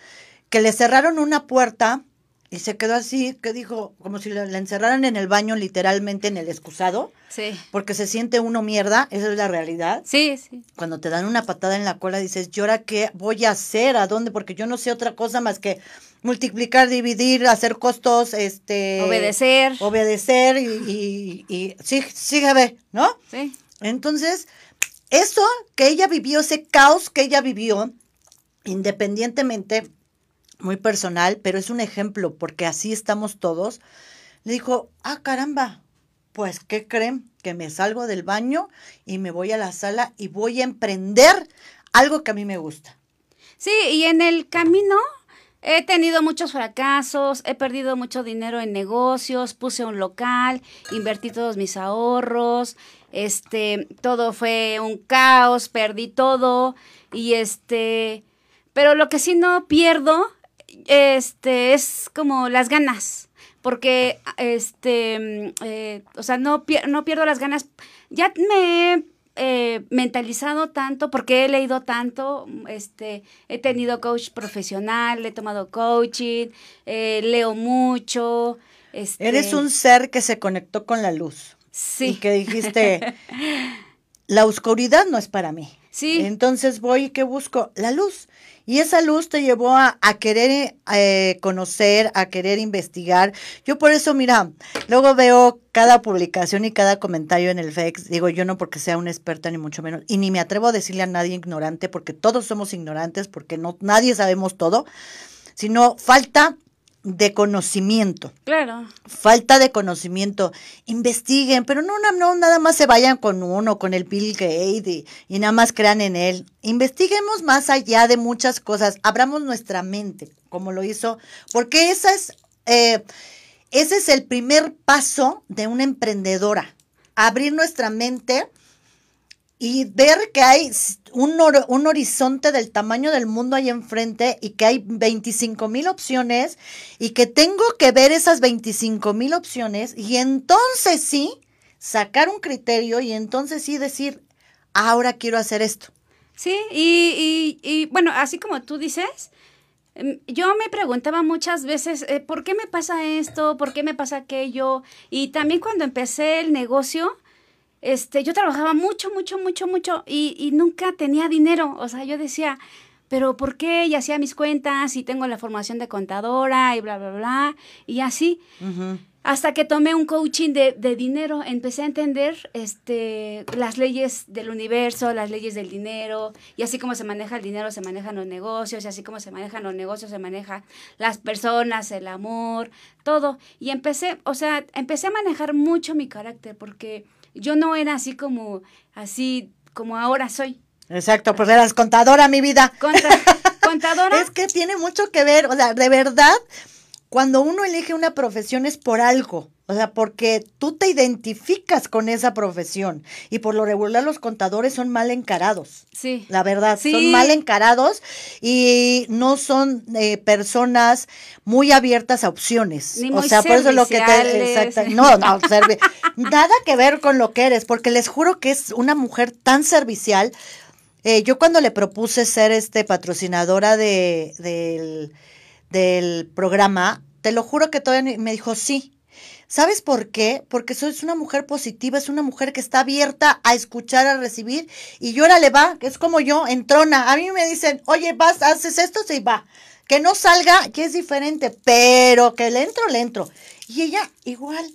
que le cerraron una puerta y se quedó así, que dijo, como si la, encerraran en el baño, literalmente en el excusado. Sí. Porque se siente uno mierda, esa es la realidad. Sí, sí. Cuando te dan una patada en la cola, dices, ¿y ahora qué voy a hacer? ¿A dónde? Porque yo no sé otra cosa más que multiplicar, dividir, hacer costos, este... Obedecer. Obedecer y, y, y sí, sígueme, ¿no? Sí. Entonces, eso que ella vivió, ese caos que ella vivió, independientemente muy personal, pero es un ejemplo porque así estamos todos. Le dijo, ah, caramba, pues, ¿qué creen? Que me salgo del baño y me voy a la sala y voy a emprender algo que a mí me gusta. Sí, y en el camino he tenido muchos fracasos, he perdido mucho dinero en negocios, puse un local, invertí todos mis ahorros, este, todo fue un caos, perdí todo y este, pero lo que sí no pierdo este, es como las ganas, porque, este, eh, o sea, no, no pierdo las ganas. Ya me he eh, mentalizado tanto, porque he leído tanto, este, he tenido coach profesional, he tomado coaching, eh, leo mucho. Este, Eres un ser que se conectó con la luz. Sí. Y que dijiste, la oscuridad no es para mí. Sí. Entonces voy y que busco la luz. Y esa luz te llevó a, querer eh, conocer, a querer investigar. Yo por eso, mira, luego veo cada publicación y cada comentario en el FEX. Digo, yo no porque sea una experta ni mucho menos. Y ni me atrevo a decirle a nadie ignorante porque todos somos ignorantes, porque no, nadie sabemos todo. Sino falta de conocimiento. Claro. Falta de conocimiento. Investiguen, pero no, no, nada más se vayan con uno, con el Bill Gates y, nada más crean en él. Investiguemos más allá de muchas cosas. Abramos nuestra mente, como lo hizo, porque esa es, eh, ese es el primer paso de una emprendedora. Abrir nuestra mente y ver que hay un, un, horizonte del tamaño del mundo ahí enfrente y que hay 25 mil opciones y que tengo que ver esas 25 mil opciones y entonces sí sacar un criterio y entonces sí decir, ahora quiero hacer esto. Sí, y, y, bueno, así como tú dices, em, yo me preguntaba muchas veces, eh, ¿por qué me pasa esto? ¿Por qué me pasa aquello? Y también cuando empecé el negocio, este, yo trabajaba mucho, mucho, mucho, mucho y, y nunca tenía dinero. O sea, yo decía, pero ¿por qué? Y hacía mis cuentas y tengo la formación de contadora y bla, bla, bla. Y así. Hasta que tomé un coaching de, de, dinero, empecé a entender este, las leyes del universo, las leyes del dinero, y así como se maneja el dinero, se manejan los negocios, y así como se manejan los negocios, se manejan las personas, el amor, todo. Y empecé, o sea, empecé a manejar mucho mi carácter, porque yo no era así como, así como ahora soy. Exacto, pues eras contadora, mi vida. contadora. es que tiene mucho que ver, o sea, de verdad, cuando uno elige una profesión es por algo. O sea, porque tú te identificas con esa profesión y por lo regular los contadores son mal encarados. Sí. La verdad, son mal encarados y no son eh, personas muy abiertas a opciones. o sea, por eso lo que te no, no, nada que ver con lo que eres, porque les juro que es una mujer tan servicial. Eh, yo cuando le propuse ser este patrocinadora de, del, del programa, te lo juro que todavía me dijo sí ¿Sabes por qué? Porque soy una mujer positiva, es una mujer que está abierta a escuchar, a recibir, y yo ahora le va, que es como yo, entrona. A mí me dicen, oye, vas, haces esto, sí, va. Que no salga, que es diferente, pero que le entro, le entro. Y ella, igual,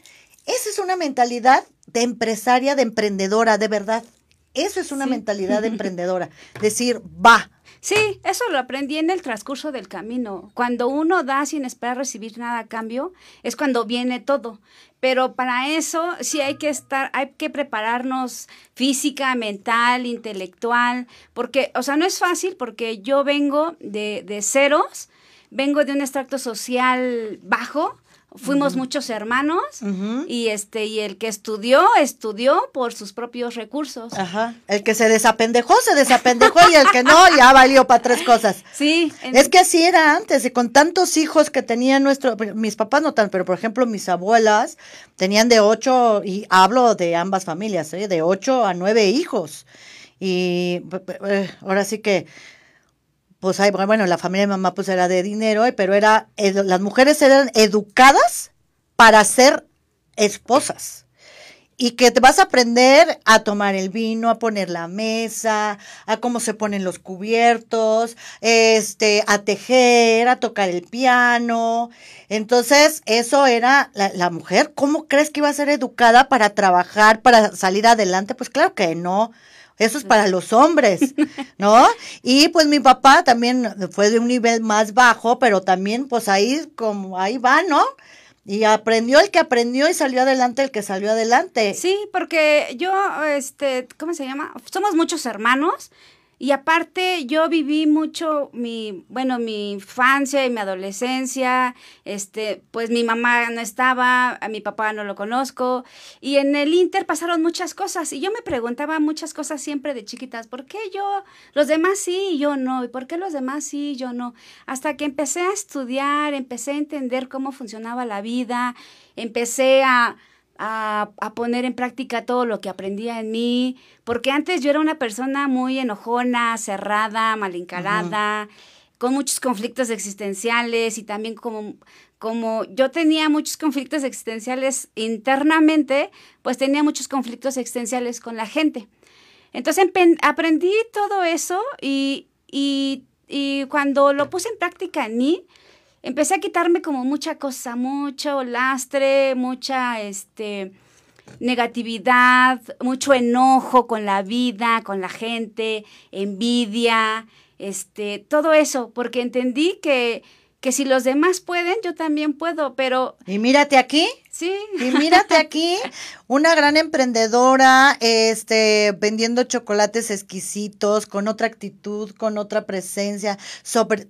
esa es una mentalidad de empresaria, de emprendedora, de verdad. Eso es una mentalidad emprendedora. Decir, va. Sí, eso lo aprendí en el transcurso del camino. Cuando uno da sin esperar recibir nada a cambio, es cuando viene todo. Pero para eso sí hay que estar, hay que prepararnos física, mental, intelectual, porque, o sea, no es fácil porque yo vengo de, de ceros, vengo de un extracto social bajo, fuimos muchos hermanos y este y el que estudió estudió por sus propios recursos. Ajá. El que se desapendejó se desapendejó y el que no ya valió para tres cosas. Sí. Es que así era antes y con tantos hijos que tenían nuestro mis papás no tan, pero por ejemplo mis abuelas tenían de ocho y hablo de ambas familias, ¿eh? de ocho a nueve hijos y eh, ahora sí que pues bueno, la familia de mamá pues era de dinero, eh, pero era, las mujeres eran educadas para ser esposas. Y que te vas a aprender a tomar el vino, a poner la mesa, a cómo se ponen los cubiertos, este, a tejer, a tocar el piano. Entonces, eso era la, la mujer. ¿Cómo crees que iba a ser educada para trabajar, para salir adelante? Pues claro que no eso es para los hombres, ¿no? Y pues mi papá también fue de un nivel más bajo, pero también pues ahí como ahí va, ¿no? Y aprendió el que aprendió y salió adelante el que salió adelante. Sí, porque yo, este, ¿cómo se llama? Somos muchos hermanos y aparte yo viví mucho mi, bueno, mi infancia y mi adolescencia, este, pues mi mamá no estaba, a mi papá no lo conozco, y en el Inter pasaron muchas cosas, y yo me preguntaba muchas cosas siempre de chiquitas, ¿por qué yo, los demás sí y yo no? ¿Y por qué los demás sí y yo no? Hasta que empecé a estudiar, empecé a entender cómo funcionaba la vida, empecé a a, poner en práctica todo lo que aprendía en mí, porque antes yo era una persona muy enojona, cerrada, mal encarada, con muchos conflictos existenciales y también como, como yo tenía muchos conflictos existenciales internamente, pues tenía muchos conflictos existenciales con la gente. Entonces aprendí todo eso y, y, y cuando lo puse en práctica en mí, empecé a quitarme como mucha cosa, mucho lastre, mucha este negatividad, mucho enojo con la vida, con la gente, envidia, este, todo eso, porque entendí que que si los demás pueden, yo también puedo, pero... Y mírate aquí. Sí. Y mírate aquí, una gran emprendedora, este, vendiendo chocolates exquisitos, con otra actitud, con otra presencia, sobre,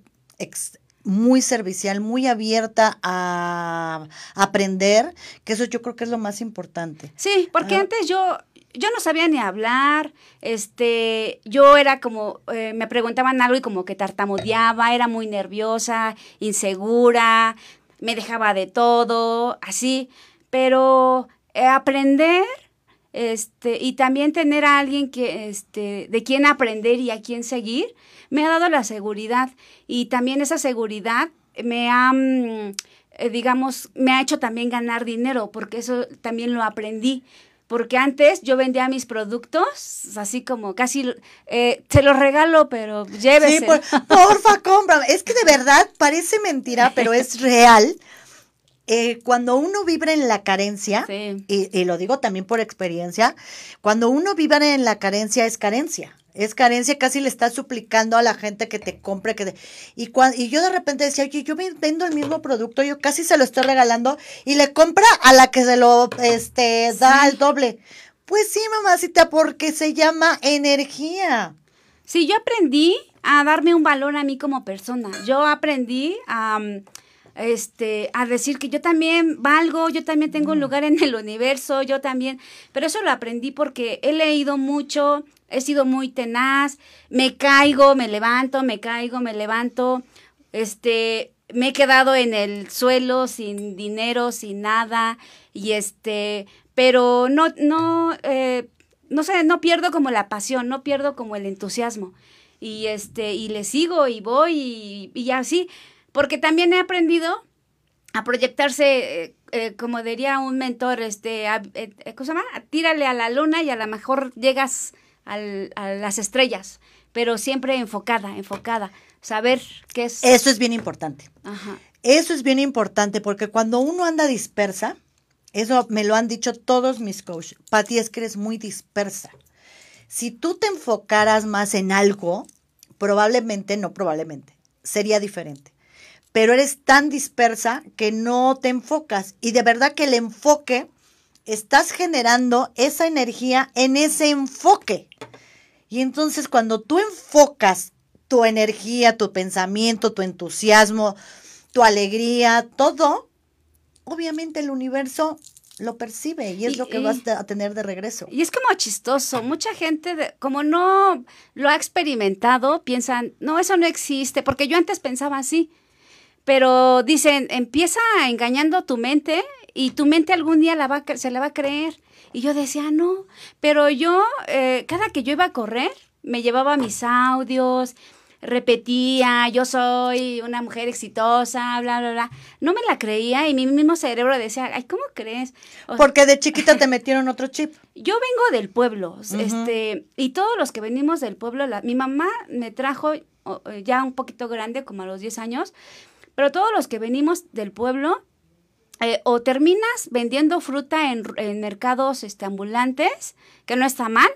muy servicial, muy abierta a aprender, que eso yo creo que es lo más importante. Sí, porque ah. antes yo yo no sabía ni hablar, este, yo era como, eh, me preguntaban algo y como que tartamudeaba, era muy nerviosa, insegura, me dejaba de todo, así, pero eh, aprender, este, y también tener a alguien que, este, de quien aprender y a quien seguir, me ha dado la seguridad y también esa seguridad me ha, mm, digamos, me ha hecho también ganar dinero, porque eso también lo aprendí. Porque antes yo vendía mis productos, así como casi, eh, se los regalo, pero llévese. Sí, porfa, compra. Es que de verdad parece mentira, pero es real. Eh, cuando uno vibra en la carencia, y, y, lo digo también por experiencia, cuando uno vibra en la carencia es carencia. Es carencia, casi le estás suplicando a la gente que te compre. Que y, y yo de repente decía, oye, yo vendo el mismo producto, yo casi se lo estoy regalando y le compra a la que se lo este, da al doble. Pues sí, mamacita, porque se llama energía. Sí, yo aprendí a darme un valor a mí como persona. Yo aprendí a, este, a decir que yo también valgo, yo también tengo un mm. lugar en el universo, yo también. Pero eso lo aprendí porque he leído mucho, he sido muy tenaz, me caigo, me levanto, me caigo, me levanto, este, me he quedado en el suelo sin dinero, sin nada, y este, pero no, no, eh, no sé, no pierdo como la pasión, no pierdo como el entusiasmo, y este, y le sigo y voy y, y así, porque también he aprendido a proyectarse, eh, eh, como diría un mentor, este, ¿cómo se llama? Tírale a la luna y a lo mejor llegas al, a las estrellas, pero siempre enfocada, enfocada, saber qué es. Eso es bien importante. Eso es bien importante porque cuando uno anda dispersa, eso me lo han dicho todos mis coaches, Pati, es que eres muy dispersa. si tú te enfocaras más en algo, probablemente, no probablemente, sería diferente. Pero eres tan dispersa que no te enfocas. Y de verdad que el enfoque, estás generando esa energía en ese enfoque. Y entonces cuando tú enfocas tu energía, tu pensamiento, tu entusiasmo, tu alegría, todo, obviamente el universo lo percibe y es lo que vas a tener de regreso. Y es como chistoso, mucha gente, como no lo ha experimentado, piensan, no, eso no existe, porque yo antes pensaba así, pero dicen, empieza engañando tu mente y tu mente algún día la va, se la va a creer. Y yo decía, no, pero yo, eh, cada que yo iba a correr, me llevaba mis audios, repetía, yo soy una mujer exitosa, bla, bla, bla. No me la creía y mi mismo cerebro decía, ay, ¿cómo crees? Porque de chiquita te metieron otro chip. Yo vengo del pueblo, este, y todos los que venimos del pueblo, la, mi mamá me trajo ya un poquito grande, como a los 10 años, pero todos los que venimos del pueblo, eh, o terminas vendiendo fruta en, en, mercados este, ambulantes, que no está mal,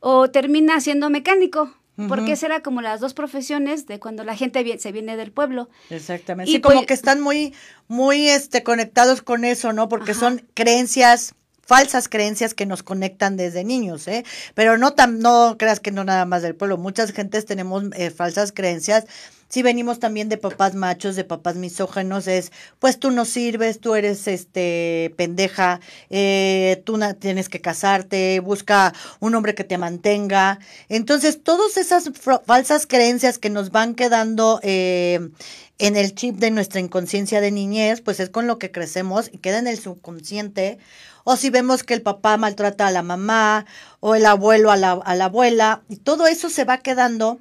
o terminas siendo mecánico. Porque esas eran como las dos profesiones de cuando la gente se viene del pueblo. Exactamente. Y sí, como que están muy, muy este, conectados con eso, ¿no? Porque son creencias falsas creencias que nos conectan desde niños, ¿eh? Pero no tan, no creas que no nada más del pueblo. Muchas gentes tenemos eh, falsas creencias. Si venimos también de papás machos, de papás misógenos, es, pues tú no sirves, tú eres este pendeja, eh, tú tienes que casarte, busca un hombre que te mantenga. Entonces, todas esas falsas creencias que nos van quedando eh, en el chip de nuestra inconsciencia de niñez, pues es con lo que crecemos y queda en el subconsciente o si vemos que el papá maltrata a la mamá o el abuelo a la, a la abuela, y todo eso se va quedando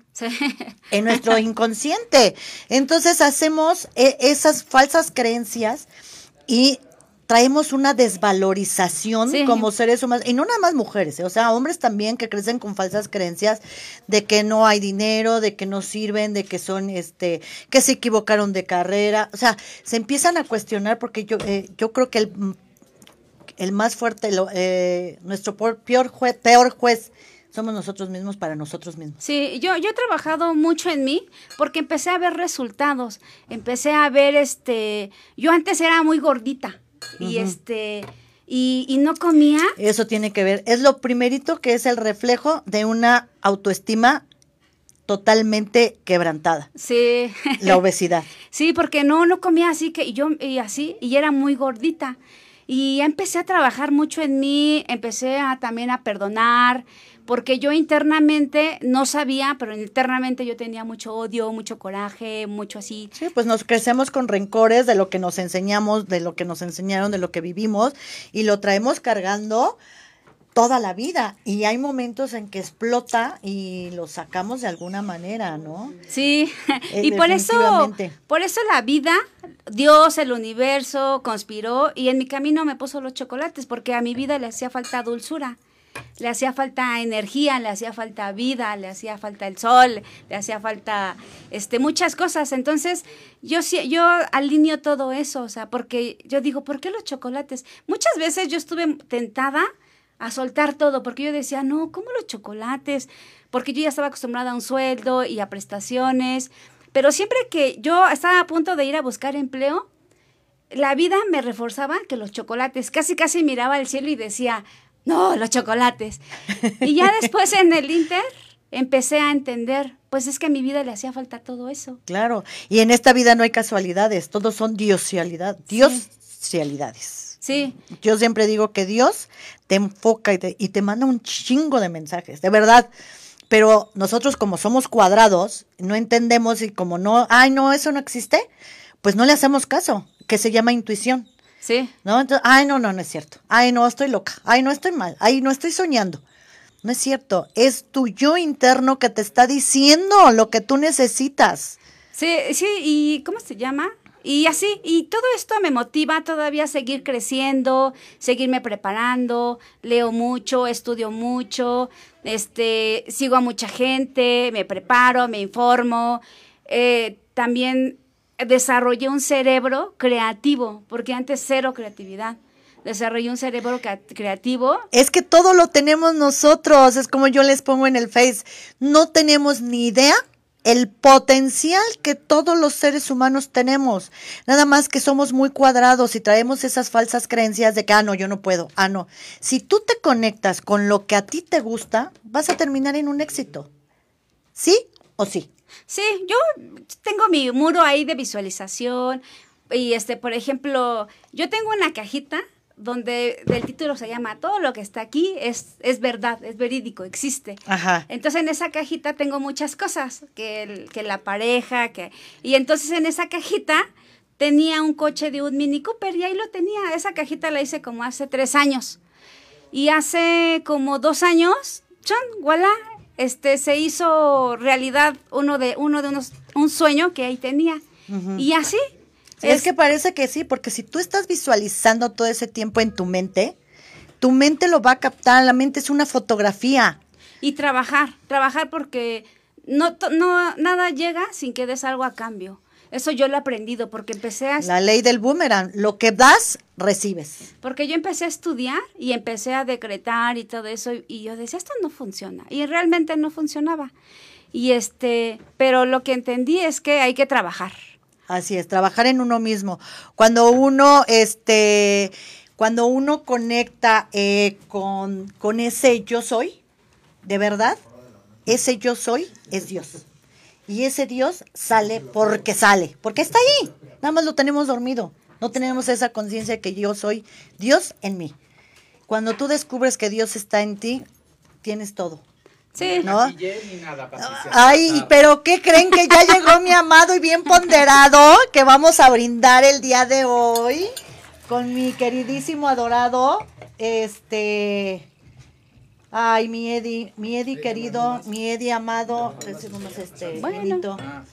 en nuestro inconsciente. Entonces hacemos eh, esas falsas creencias y traemos una desvalorización como seres humanos, y no nada más mujeres, ¿eh? o sea, hombres también que crecen con falsas creencias de que no hay dinero, de que no sirven, de que son, este, que se equivocaron de carrera, o sea, se empiezan a cuestionar porque yo, eh, yo creo que el el más fuerte, eh, nuestro peor juez, peor juez somos nosotros mismos para nosotros mismos. Sí, yo, yo he trabajado mucho en mí porque empecé a ver resultados, empecé a ver, este, yo antes era muy gordita y este, y, y, no comía. Eso tiene que ver, es lo primerito que es el reflejo de una autoestima totalmente quebrantada. Sí. La obesidad. sí, porque no, no comía así que yo, y así, y era muy gordita. Y empecé a trabajar mucho en mí, empecé a, también a perdonar, porque yo internamente no sabía, pero internamente yo tenía mucho odio, mucho coraje, mucho así. Sí, pues nos crecemos con rencores de lo que nos enseñamos, de lo que nos enseñaron, de lo que vivimos, y lo traemos cargando toda la vida y hay momentos en que explota y lo sacamos de alguna manera, ¿no? Sí, eh, y por eso, por eso la vida, Dios, el universo conspiró y en mi camino me puso los chocolates porque a mi vida le hacía falta dulzura. Le hacía falta energía, le hacía falta vida, le hacía falta el sol, le hacía falta este muchas cosas. Entonces, yo yo alineo todo eso, o sea, porque yo digo, ¿por qué los chocolates? Muchas veces yo estuve tentada a soltar todo, porque yo decía, no, ¿cómo los chocolates? Porque yo ya estaba acostumbrada a un sueldo y a prestaciones, pero siempre que yo estaba a punto de ir a buscar empleo, la vida me reforzaba que los chocolates, casi casi miraba al cielo y decía, no, los chocolates. Y ya después en el Inter empecé a entender, pues es que a mi vida le hacía falta todo eso. Claro, y en esta vida no hay casualidades, todos son diosialidad, diosialidades. Sí. Yo siempre digo que Dios te enfoca y te, y te manda un chingo de mensajes, de verdad. Pero nosotros como somos cuadrados, no entendemos y como no, ay, no, eso no existe, pues no le hacemos caso, que se llama intuición. Sí. ¿No? Entonces, ay, no, no, no es cierto. Ay, no, estoy loca. Ay, no estoy mal. Ay, no estoy soñando. No es cierto. Es tu yo interno que te está diciendo lo que tú necesitas. Sí, sí, ¿y cómo se llama? Y así, y todo esto me motiva todavía a seguir creciendo, seguirme preparando, leo mucho, estudio mucho, este, sigo a mucha gente, me preparo, me informo. Eh, también desarrollé un cerebro creativo, porque antes cero creatividad. desarrollé un cerebro creativo. Es que todo lo tenemos nosotros, es como yo les pongo en el Face, no tenemos ni idea el potencial que todos los seres humanos tenemos. Nada más que somos muy cuadrados y traemos esas falsas creencias de que, ah, no, yo no puedo, ah, no. Si tú te conectas con lo que a ti te gusta, vas a terminar en un éxito. ¿Sí o sí? Sí, yo tengo mi muro ahí de visualización y este, por ejemplo, yo tengo una cajita donde el título se llama Todo lo que está aquí es, es verdad, es verídico, existe. Ajá. Entonces en esa cajita tengo muchas cosas, que, que la pareja, que... Y entonces en esa cajita tenía un coche de un Mini Cooper y ahí lo tenía. Esa cajita la hice como hace tres años. Y hace como dos años, chon, voilà, este, se hizo realidad uno de, uno de unos, un sueño que ahí tenía. Y así, es, que parece que sí, porque si tú estás visualizando todo ese tiempo en tu mente, tu mente lo va a captar, la mente es una fotografía. Y trabajar, trabajar porque no, no nada llega sin que des algo a cambio. Eso yo lo he aprendido porque empecé a... La ley del boomerang, lo que das, recibes. Porque yo empecé a estudiar y empecé a decretar y todo eso y yo decía, esto no funciona. Y realmente no funcionaba. Y este, pero lo que entendí es que hay que trabajar. Así es, trabajar en uno mismo. Cuando uno, este, cuando uno conecta eh, con, con ese yo soy, de verdad, ese yo soy es Dios. Y ese Dios sale porque sale, porque está ahí. Nada más lo tenemos dormido. No tenemos esa conciencia que yo soy Dios en mí. Cuando tú descubres que Dios está en ti, tienes todo. Sí. ¿No? Ay, pero ¿qué creen que ya llegó mi amado y bien ponderado que vamos a brindar el día de hoy con mi queridísimo adorado, este, ay, mi Eddie, mi Eddie querido, mi Eddie amado, este, bonito. Ah,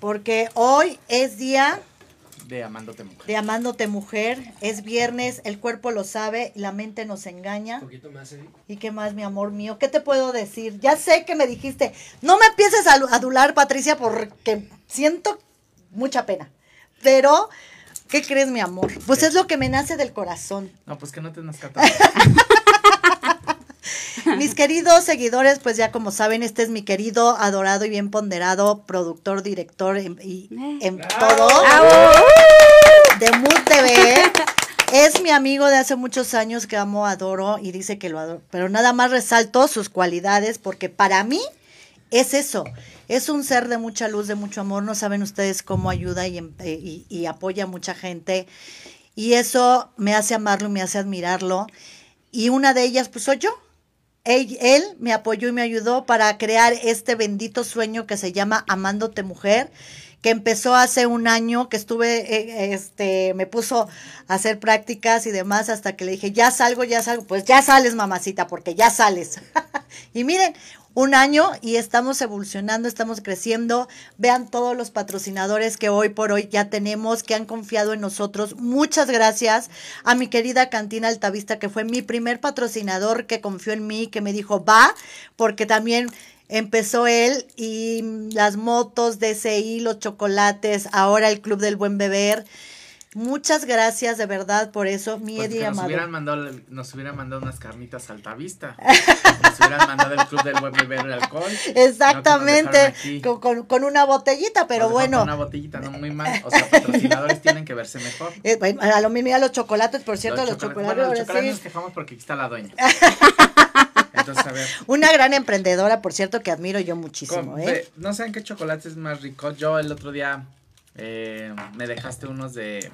Porque hoy es día de Amándote Mujer. De Amándote Mujer. Es viernes, el cuerpo lo sabe, la mente nos engaña. Un poquito más, ¿Y qué más, mi amor mío? ¿Qué te puedo decir? Ya sé que me dijiste, no me empieces a adular, Patricia, porque siento mucha pena. Pero, ¿qué crees, mi amor? Pues es lo que me nace del corazón. No, pues que no te nazca Mis queridos seguidores, pues ya como saben, este es mi querido, adorado y bien ponderado productor, director y en todo de Mood TV. Es mi amigo de hace muchos años que amo, adoro y dice que lo adoro. Pero nada más resalto sus cualidades porque para mí es eso. Es un ser de mucha luz, de mucho amor. No saben ustedes cómo ayuda y, em, y, y apoya a mucha gente. Y eso me hace amarlo y me hace admirarlo. Y una de ellas, pues soy yo él, me apoyó y me ayudó para crear este bendito sueño que se llama Amándote Mujer que empezó hace un año, que estuve, eh, este, me puso a hacer prácticas y demás hasta que le dije, ya salgo, ya salgo, pues ya sales, mamacita, porque ya sales. y miren, un año y estamos evolucionando, estamos creciendo. Vean todos los patrocinadores que hoy por hoy ya tenemos, que han confiado en nosotros. Muchas gracias a mi querida Cantina Altavista, que fue mi primer patrocinador, que confió en mí, que me dijo, va, porque también empezó él y las motos, DCI, los chocolates, ahora el Club del Buen Beber. Muchas gracias de verdad por eso, mi pues nos hubieran mandado nos hubieran mandado unas carnitas altavista. nos hubieran mandado el club del buen beber el alcohol. Exactamente, con, una botellita, pero bueno. Con una botellita, no muy mal. O sea, patrocinadores tienen que verse mejor. Eh, a lo mismo, a los chocolates, por cierto, los, chocolates. Bueno, los chocolates nos quejamos porque aquí está la doña. Entonces, a ver. Una gran emprendedora, por cierto, que admiro yo muchísimo. ¿eh? no sé en qué chocolate es más rico. Yo el otro día eh, me dejaste unos de...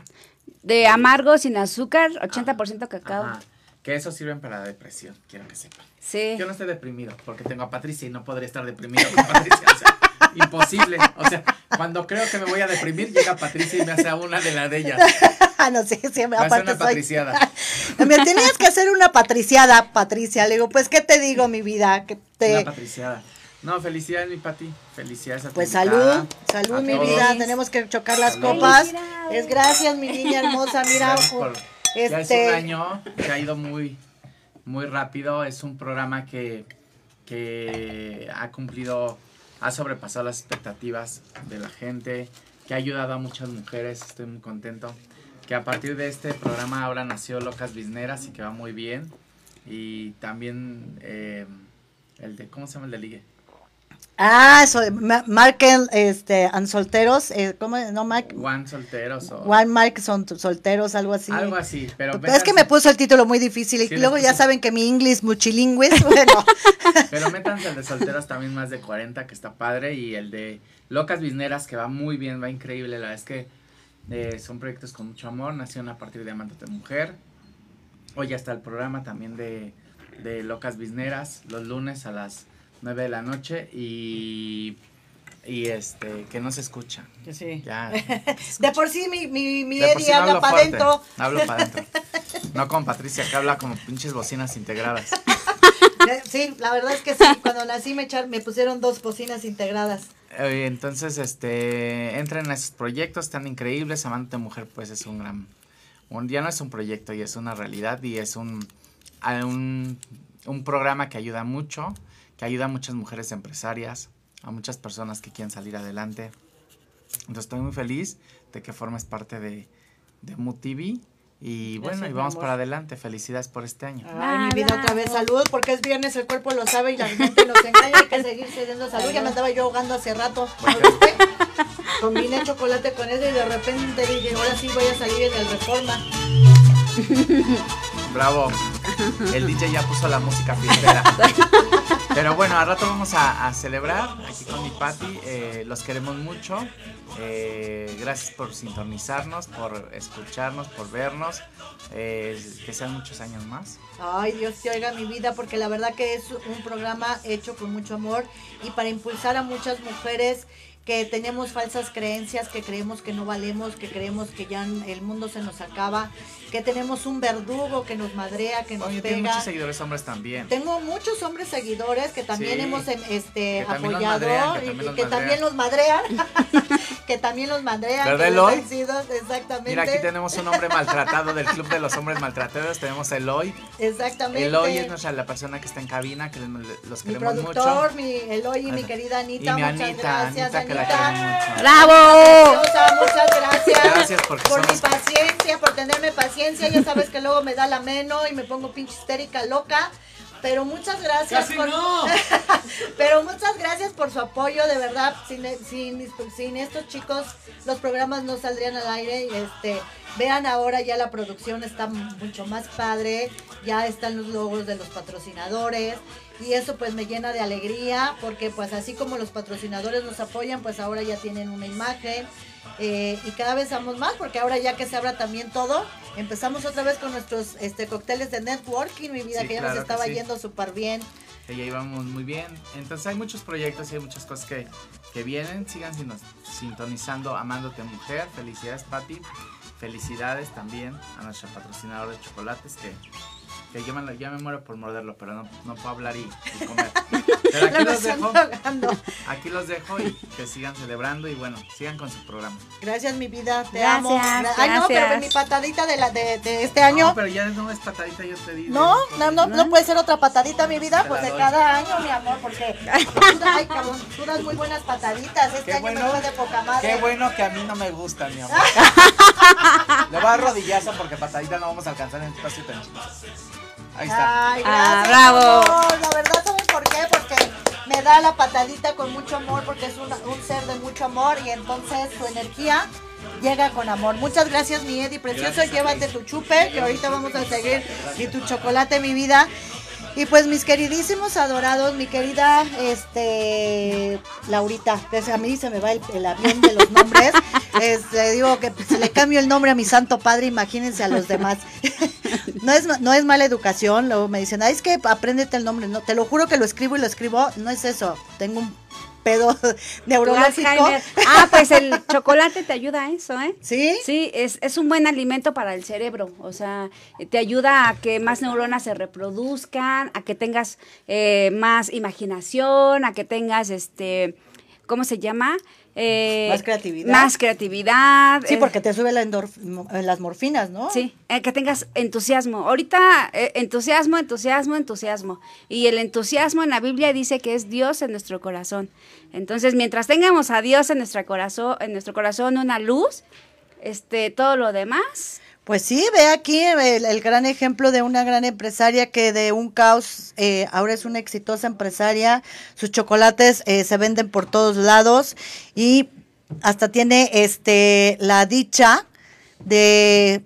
De amargo, sin azúcar, 80% cacao. Que eso sirven para la depresión, quiero que sepan. Sí. Yo no estoy deprimido porque tengo a Patricia y no podría estar deprimido con Patricia. O sea, imposible. O sea, cuando creo que me voy a deprimir, llega Patricia y me hace una de la de ellas. Ah, no sé, sí, me aparte una patriciada. me tenías que hacer una patriciada, Patricia. Le digo, pues, ¿qué te digo, mi vida? Que te... Una patriciada. No, felicidades, mi Pati. Felicidades a ti. Pues salud, salud, mi vida. Tenemos que chocar las copas. Es gracias, mi niña hermosa. Mira, este... ya es un año que ha ido muy, muy rápido. Es un programa que, que ha cumplido, ha sobrepasado las expectativas de la gente, que ha ayudado a muchas mujeres. Estoy muy contento que a partir de este programa ahora nació Locas Bisneras y que va muy bien. Y también eh, el de, ¿cómo se llama el de Ligue? Ah, eso, Marken, este, and solteros, eh, ¿cómo? No, Mark. One solteros o. One Mark son solteros, algo así. Algo así, pero. es que me puso el título muy difícil y luego ya saben que mi inglés multilingüe, bueno. pero métanse el de solteros también más de 40, que está padre, y el de Locas Bisneras, que va muy bien, va increíble, la verdad es que eh, son proyectos con mucho amor, nacieron a partir de Amándote Mujer. Hoy ya está el programa también de, de Locas Bisneras, los lunes a las 9 de la noche y y este que no se escucha. Sí. Ya, De por sí mi, mi, mi Eddie habla para adentro. Hablo para adentro. No como Patricia que habla como pinches bocinas integradas. Sí, la verdad es que sí, cuando nací me, echar, me pusieron dos bocinas integradas. Eh, entonces, este, entren en esos proyectos tan increíbles. Amante Mujer, pues es un gran, un, ya no es un proyecto, y es una realidad y es un, un, un programa que ayuda mucho que ayuda a muchas mujeres empresarias, a muchas personas que quieren salir adelante. Entonces estoy muy feliz de que formes parte de, de MUTV. Y bueno, y vamos para adelante. Felicidades por este año. Ay, mi vida otra vez salud, porque es viernes, el cuerpo lo sabe y la mente nos engaña. Hay que seguir cediendo salud. Ya me andaba yo ahogando hace rato. Combiné chocolate con eso y de repente dije, ahora sí voy a salir en el Reforma. Bravo. El DJ ya puso la música fiestera. Pero bueno, al rato vamos a, celebrar aquí con mi Patti. Eh, los queremos mucho. Eh, gracias por sintonizarnos, por escucharnos, por vernos. Eh, que sean muchos años más. Ay, Dios te oiga mi vida, porque la verdad que es un programa hecho con mucho amor y para impulsar a muchas mujeres que tenemos falsas creencias, que creemos que no valemos, que creemos que ya el mundo se nos acaba, que tenemos un verdugo que nos madrea, que nos Oye, pega. muchos seguidores hombres también. Tengo muchos hombres seguidores que también hemos em, este, apoyado y que también los madrean, que también los madrean. ¿Verdad, Eloy? Exactamente. Mira, aquí tenemos un hombre maltratado del Club de los Hombres Maltratados, tenemos a Eloy. Exactamente. Eloy es nuestra, la persona que está en cabina, que los queremos mi productor, Mi Eloy y mi querida Anita, y mi muchas gracias, Anita, que la mucho. ¡Bravo! Muchas gracias. Gracias por mi paciencia, por tenerme paciencia ya sabes que luego me da la meno y me pongo pinche histérica loca. Pero muchas gracias por Pero muchas gracias por su apoyo, de verdad. Sin, sin, sin, estos chicos los programas no saldrían al aire. Este, vean ahora ya la producción está mucho más padre, ya están los logos de los patrocinadores y eso pues me llena de alegría porque pues así como los patrocinadores nos apoyan, pues ahora ya tienen una imagen eh, y cada vez vamos más porque ahora ya que se abra también todo, empezamos otra vez con nuestros este, cócteles de networking, mi vida que ya nos estaba yendo súper bien. Que ya íbamos muy bien. Entonces hay muchos proyectos y hay muchas cosas que, que vienen. Sigan sintonizando Amándote Mujer. Felicidades, Patti. Felicidades también a nuestro patrocinador de chocolates que que yo me, ya me muero por morderlo, pero no, no puedo hablar y, comer. Pero aquí los dejo. Aquí los dejo y que sigan celebrando y bueno, sigan con su programa. Gracias, mi vida, te amo. Ay, no, pero mi patadita de, la, de, de este año. No, pero ya no es patadita, yo te digo. No, no, no, no, puede ser otra patadita, mi vida, pues de cada año, mi amor, porque ay, cabrón, tú das muy buenas pataditas. Este año me fue de poca madre. Qué bueno que a mí no me gusta, mi amor. Le voy a rodillazo porque patadita no vamos a alcanzar en el espacio tan chico. Ahí está. Ay, ah, bravo. La verdad, ¿saben por qué? Porque me da la patadita con mucho amor, porque es un, un ser de mucho amor y entonces su energía llega con amor. Muchas gracias, mi Eddie precioso. Llévate tu chupe, que ahorita vamos a seguir, y tu chocolate, mi vida. Y pues mis queridísimos adorados, mi querida este Laurita, pues, a mí se me va el, avión de los nombres. Este, digo que si le cambio el nombre a mi santo padre, imagínense a los demás. no es no es mala educación, luego me dicen, "Ay, es que apréndete el nombre." No, te lo juro que lo escribo y lo escribo, no es eso. Tengo un pedo neurológico. Ah, pues el chocolate te ayuda a eso, ¿eh? Sí. Sí, es, es un buen alimento para el cerebro. O sea, te ayuda a que más neuronas se reproduzcan, a que tengas eh, más imaginación, a que tengas este. ¿Cómo se llama? Eh, más creatividad. Más creatividad. Sí, eh. porque te sube la las morfinas, ¿no? Sí, eh, que tengas entusiasmo. Ahorita, entusiasmo, entusiasmo, entusiasmo. Y el entusiasmo en la Biblia dice que es Dios en nuestro corazón. Entonces, mientras tengamos a Dios en, nuestra corazón, en nuestro corazón, una luz, este, todo lo demás. Pues sí, ve aquí el, el gran ejemplo de una gran empresaria que de un caos eh, ahora es una exitosa empresaria. Sus chocolates eh, se venden por todos lados y hasta tiene este la dicha de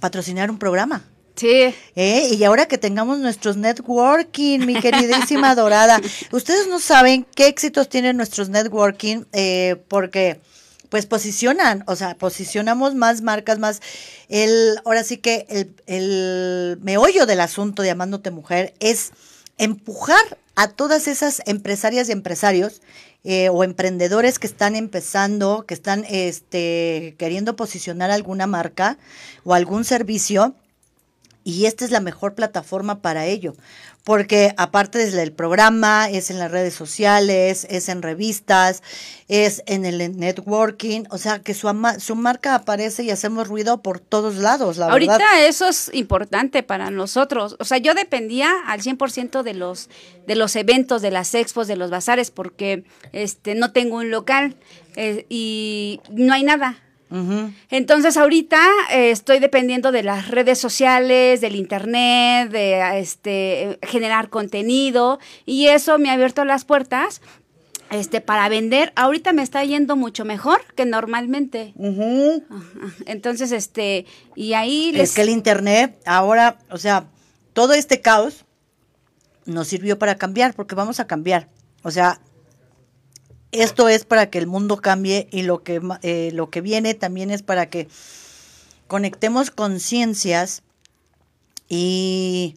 patrocinar un programa. Sí. ¿Eh? Y ahora que tengamos nuestros networking, mi queridísima Dorada, ustedes no saben qué éxitos tienen nuestros networking eh, porque pues posicionan, o sea, posicionamos más marcas, más el, ahora sí que el, el meollo del asunto de Mujer es empujar a todas esas empresarias y empresarios eh, o emprendedores que están empezando, que están este, queriendo posicionar alguna marca o algún servicio y esta es la mejor plataforma para ello, porque aparte del programa, es en las redes sociales, es en revistas, es en el networking, o sea que su, su marca aparece y hacemos ruido por todos lados, la Ahorita verdad. eso es importante para nosotros, o sea, yo dependía al 100% de los, de los eventos, de las expos, de los bazares, porque este, no tengo un local eh, y no hay nada, entonces ahorita eh, estoy dependiendo de las redes sociales, del internet, de este generar contenido y eso me ha abierto las puertas este para vender. Ahorita me está yendo mucho mejor que normalmente. Entonces este y ahí les... es que el internet ahora, o sea, todo este caos nos sirvió para cambiar porque vamos a cambiar. O sea, esto es para que el mundo cambie y lo que, eh, lo que viene también es para que conectemos conciencias y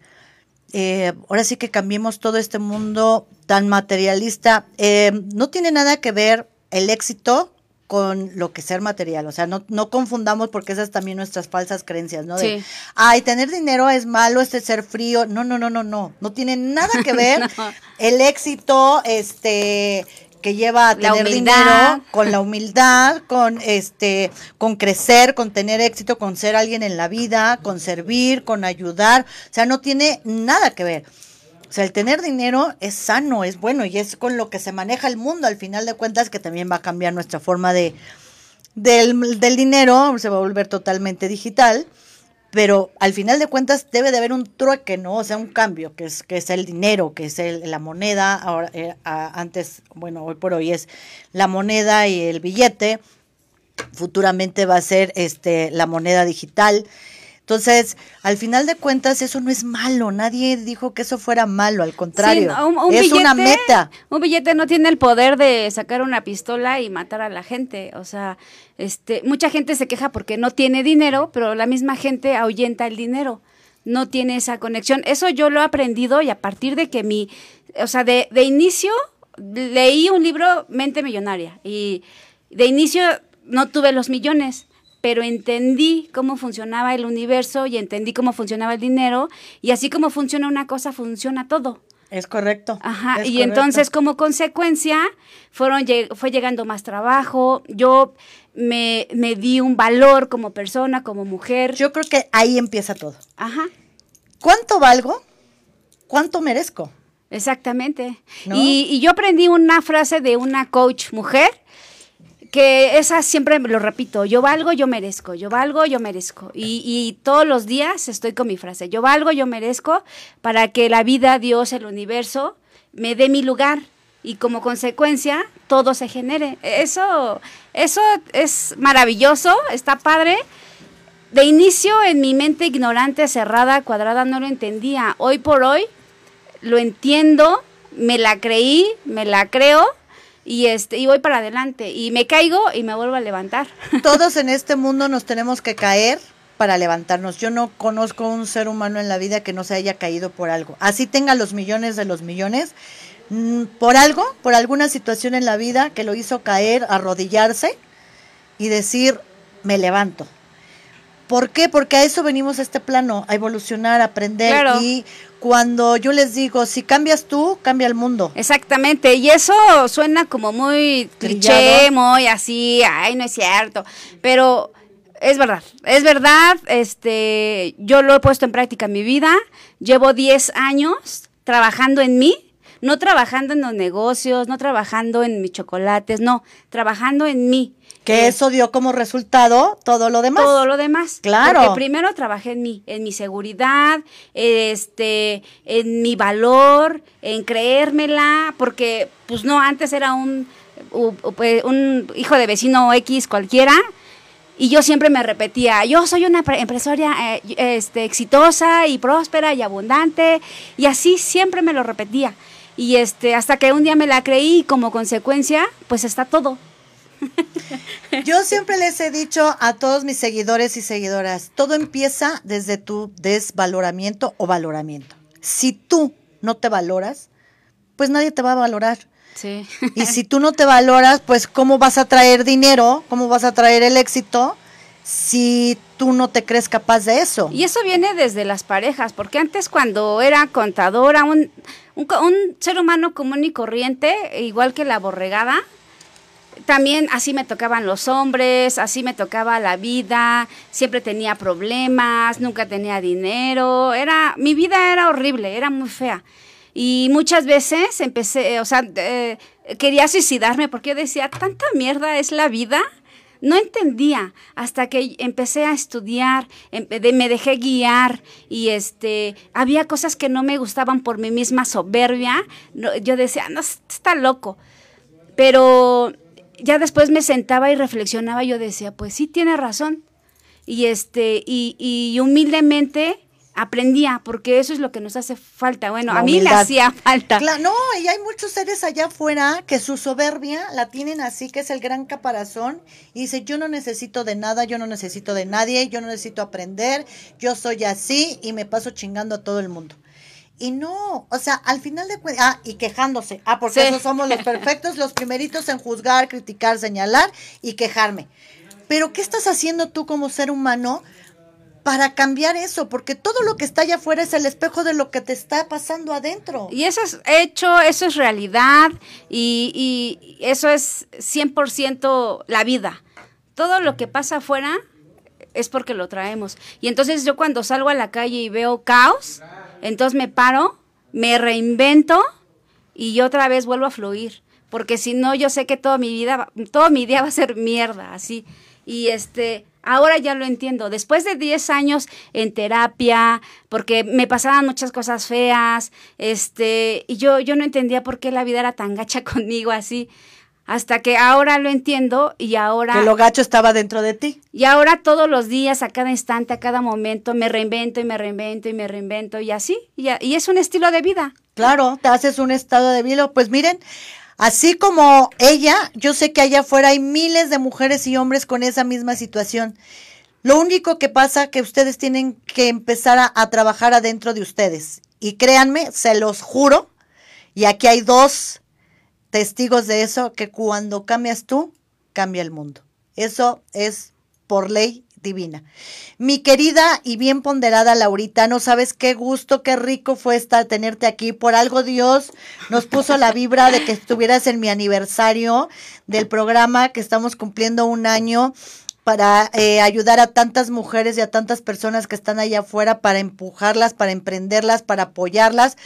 eh, ahora sí que cambiemos todo este mundo tan materialista. Eh, no tiene nada que ver el éxito con lo que ser material, o sea, no, no confundamos porque esas también nuestras falsas creencias, ¿no? De, ay, tener dinero es malo, este ser frío, no, no, no, no, no, no tiene nada que ver el éxito, este, que lleva a tener dinero, con la humildad, con este, con crecer, con tener éxito, con ser alguien en la vida, con servir, con ayudar, o sea, no tiene nada que ver. O sea, el tener dinero es sano, es bueno y es con lo que se maneja el mundo al final de cuentas que también va a cambiar nuestra forma de del, del dinero, se va a volver totalmente digital pero al final de cuentas debe de haber un trueque, ¿no? O sea, un cambio, que es, que es el dinero, que es el, la moneda, ahora, eh, antes, bueno, hoy por hoy es la moneda y el billete, futuramente va a ser este, la moneda digital. Entonces, al final de cuentas, eso no es malo. Nadie dijo que eso fuera malo, al contrario. es una meta. Un billete no tiene el poder de sacar una pistola y matar a la gente. O sea, este, mucha gente se queja porque no tiene dinero, pero la misma gente ahuyenta el dinero. No tiene esa conexión. Eso yo lo he aprendido y a partir de que mi, o sea, de, de inicio leí un libro Mente Millonaria y de inicio no tuve los millones pero entendí cómo funcionaba el universo y entendí cómo funcionaba el dinero y así como funciona una cosa, funciona todo. Es correcto. Ajá, y entonces como consecuencia fueron fue llegando más trabajo, yo me, me di un valor como persona, como mujer. Yo creo que ahí empieza todo. Ajá. ¿Cuánto valgo? ¿Cuánto merezco? Exactamente. Y, y, yo aprendí una frase de una coach mujer que esa siempre lo repito, yo valgo, yo merezco, yo valgo, yo merezco. Y, y, todos los días estoy con mi frase, yo valgo, yo merezco, para que la vida, Dios, el universo, me dé mi lugar y como consecuencia todo se genere. Eso, eso es maravilloso, está padre. De inicio en mi mente ignorante, cerrada, cuadrada, no lo entendía. Hoy por hoy lo entiendo, me la creí, me la creo y este y voy para adelante y me caigo y me vuelvo a levantar. Todos en este mundo nos tenemos que caer para levantarnos. Yo no conozco un ser humano en la vida que no se haya caído por algo. Así tenga los millones de los millones, mm, por algo, por alguna situación en la vida que lo hizo caer, arrodillarse y decir, me levanto. ¿Por qué? Porque a eso venimos a este plano, a evolucionar, a aprender. Y cuando yo les digo, si cambias tú, cambia el mundo. Exactamente, y eso suena como muy cliché, muy así, ay, no es cierto, pero es verdad, es verdad, este, yo lo he puesto en práctica en mi vida, llevo 10 años trabajando en mí, no trabajando en los negocios, no trabajando en mis chocolates, no, trabajando en mí. Que Eh, eso dio como resultado todo lo demás. todo lo demás. Claro. Porque primero trabajé en mí, en mi seguridad, este, en mi valor, en creérmela, porque pues no, antes era un, pues, un hijo de vecino X cualquiera. Y yo siempre me repetía, yo soy una pre- empresaria eh, este, exitosa y próspera y abundante. Y así siempre me lo repetía. Y este, hasta que un día me la creí y como consecuencia, pues está todo. Yo siempre les he dicho a todos mis seguidores y seguidoras, todo empieza desde tu desvaloramiento o valoramiento. Si tú no te valoras, pues nadie te va a valorar. Sí. Y si tú no te valoras, pues ¿cómo vas a traer dinero? ¿Cómo vas a traer el éxito si tú no te crees capaz de eso? Y eso viene desde las parejas, porque antes cuando era contadora, un, un, ser humano común y corriente, igual que la borregada, también así me tocaban los hombres, así me tocaba la vida, siempre tenía problemas, nunca tenía dinero, era mi vida era horrible, era muy fea. Y muchas veces empecé, o sea, eh, quería suicidarme porque yo decía, tanta mierda es la vida. No entendía hasta que empecé a estudiar, em- me dejé guiar y este había cosas que no me gustaban por mi misma soberbia. Yo decía, no, está loco. Pero ya después me sentaba y reflexionaba, yo decía, pues sí tiene razón. Y este, y, y humildemente aprendía, porque eso es lo que nos hace falta. Bueno, La a mí me humildad. hacía falta. No, y hay muchos seres allá afuera que su soberbia la tienen así, que es el gran caparazón, y dice, yo no necesito de nada, yo no necesito de nadie, yo no necesito aprender, yo soy así y me paso chingando a todo el mundo. Y no, o sea, al final de cuentas, ah, y quejándose, ah, porque Sí. esos somos los perfectos, los primeritos en juzgar, criticar, señalar y quejarme. Pero ¿qué estás haciendo tú como ser humano para cambiar eso? Porque todo lo que está allá afuera es el espejo de lo que te está pasando adentro. Y eso es hecho, eso es realidad y, y eso es 100% la vida. Todo lo que pasa afuera es porque lo traemos. Y entonces yo cuando salgo a la calle y veo caos, entonces me paro, me reinvento y otra vez vuelvo a fluir. Porque si no, yo sé que toda mi vida, todo mi día va a ser mierda, así. Y este, ahora ya lo entiendo. Después de 10 años en terapia, porque me pasaban muchas cosas feas, este, y yo, yo no entendía por qué la vida era tan gacha conmigo así. Hasta que ahora lo entiendo y ahora... Que lo gacho estaba dentro de ti. Y ahora todos los días, a cada instante, a cada momento, me reinvento y me reinvento y me reinvento y así. Y, es un estilo de vida. Claro, te haces un estado de vida. Pues miren, así como ella, yo sé que allá afuera hay miles de mujeres y hombres con esa misma situación. Lo único que pasa que ustedes tienen que empezar a, a trabajar adentro de ustedes. Y créanme, se los juro, y aquí hay dos testigos de eso, que cuando cambias tú, cambia el mundo. Eso es por ley divina. Mi querida y bien ponderada Laurita, no sabes qué gusto, qué rico fue estar tenerte aquí. Por algo Dios nos puso la vibra de que estuvieras en mi aniversario del programa que estamos cumpliendo un año para eh, ayudar a tantas mujeres y a tantas personas que están allá afuera, para empujarlas, para emprenderlas, para apoyarlas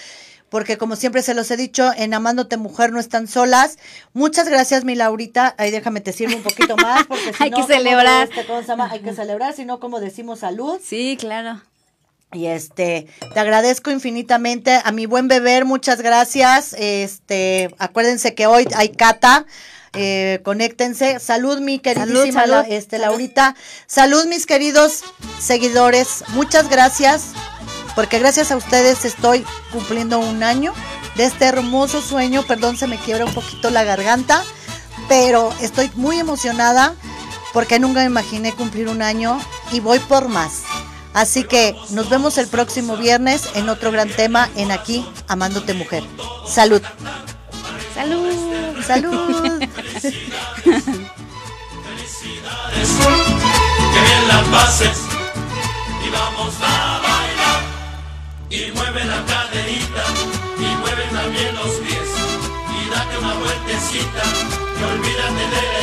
porque como siempre se los he dicho, en Amándote Mujer no están solas. Muchas gracias, mi Laurita. Ahí déjame te sirvo un poquito más, porque si Hay no, que ¿cómo celebrar. este, cómo se llama? Hay que celebrar, si no, como decimos salud. Sí, claro. Y este, te agradezco infinitamente a mi buen beber, muchas gracias. Este, acuérdense que hoy hay cata. Eh, conéctense. Salud, mi queridísima salud. Este, Laurita. Salud, mis queridos seguidores. Muchas gracias, porque gracias a ustedes estoy cumpliendo un año de este hermoso sueño. Perdón, se me quiebra un poquito la garganta, pero estoy muy emocionada porque nunca me imaginé cumplir un año y voy por más. Así que nos vemos el próximo viernes en otro gran tema en aquí, Amándote Mujer. Salud. Salud. Salud. que bien la pases y vamos a bailar y mueve la caderita y mueve también los pies y date una vueltecita y olvídate estrés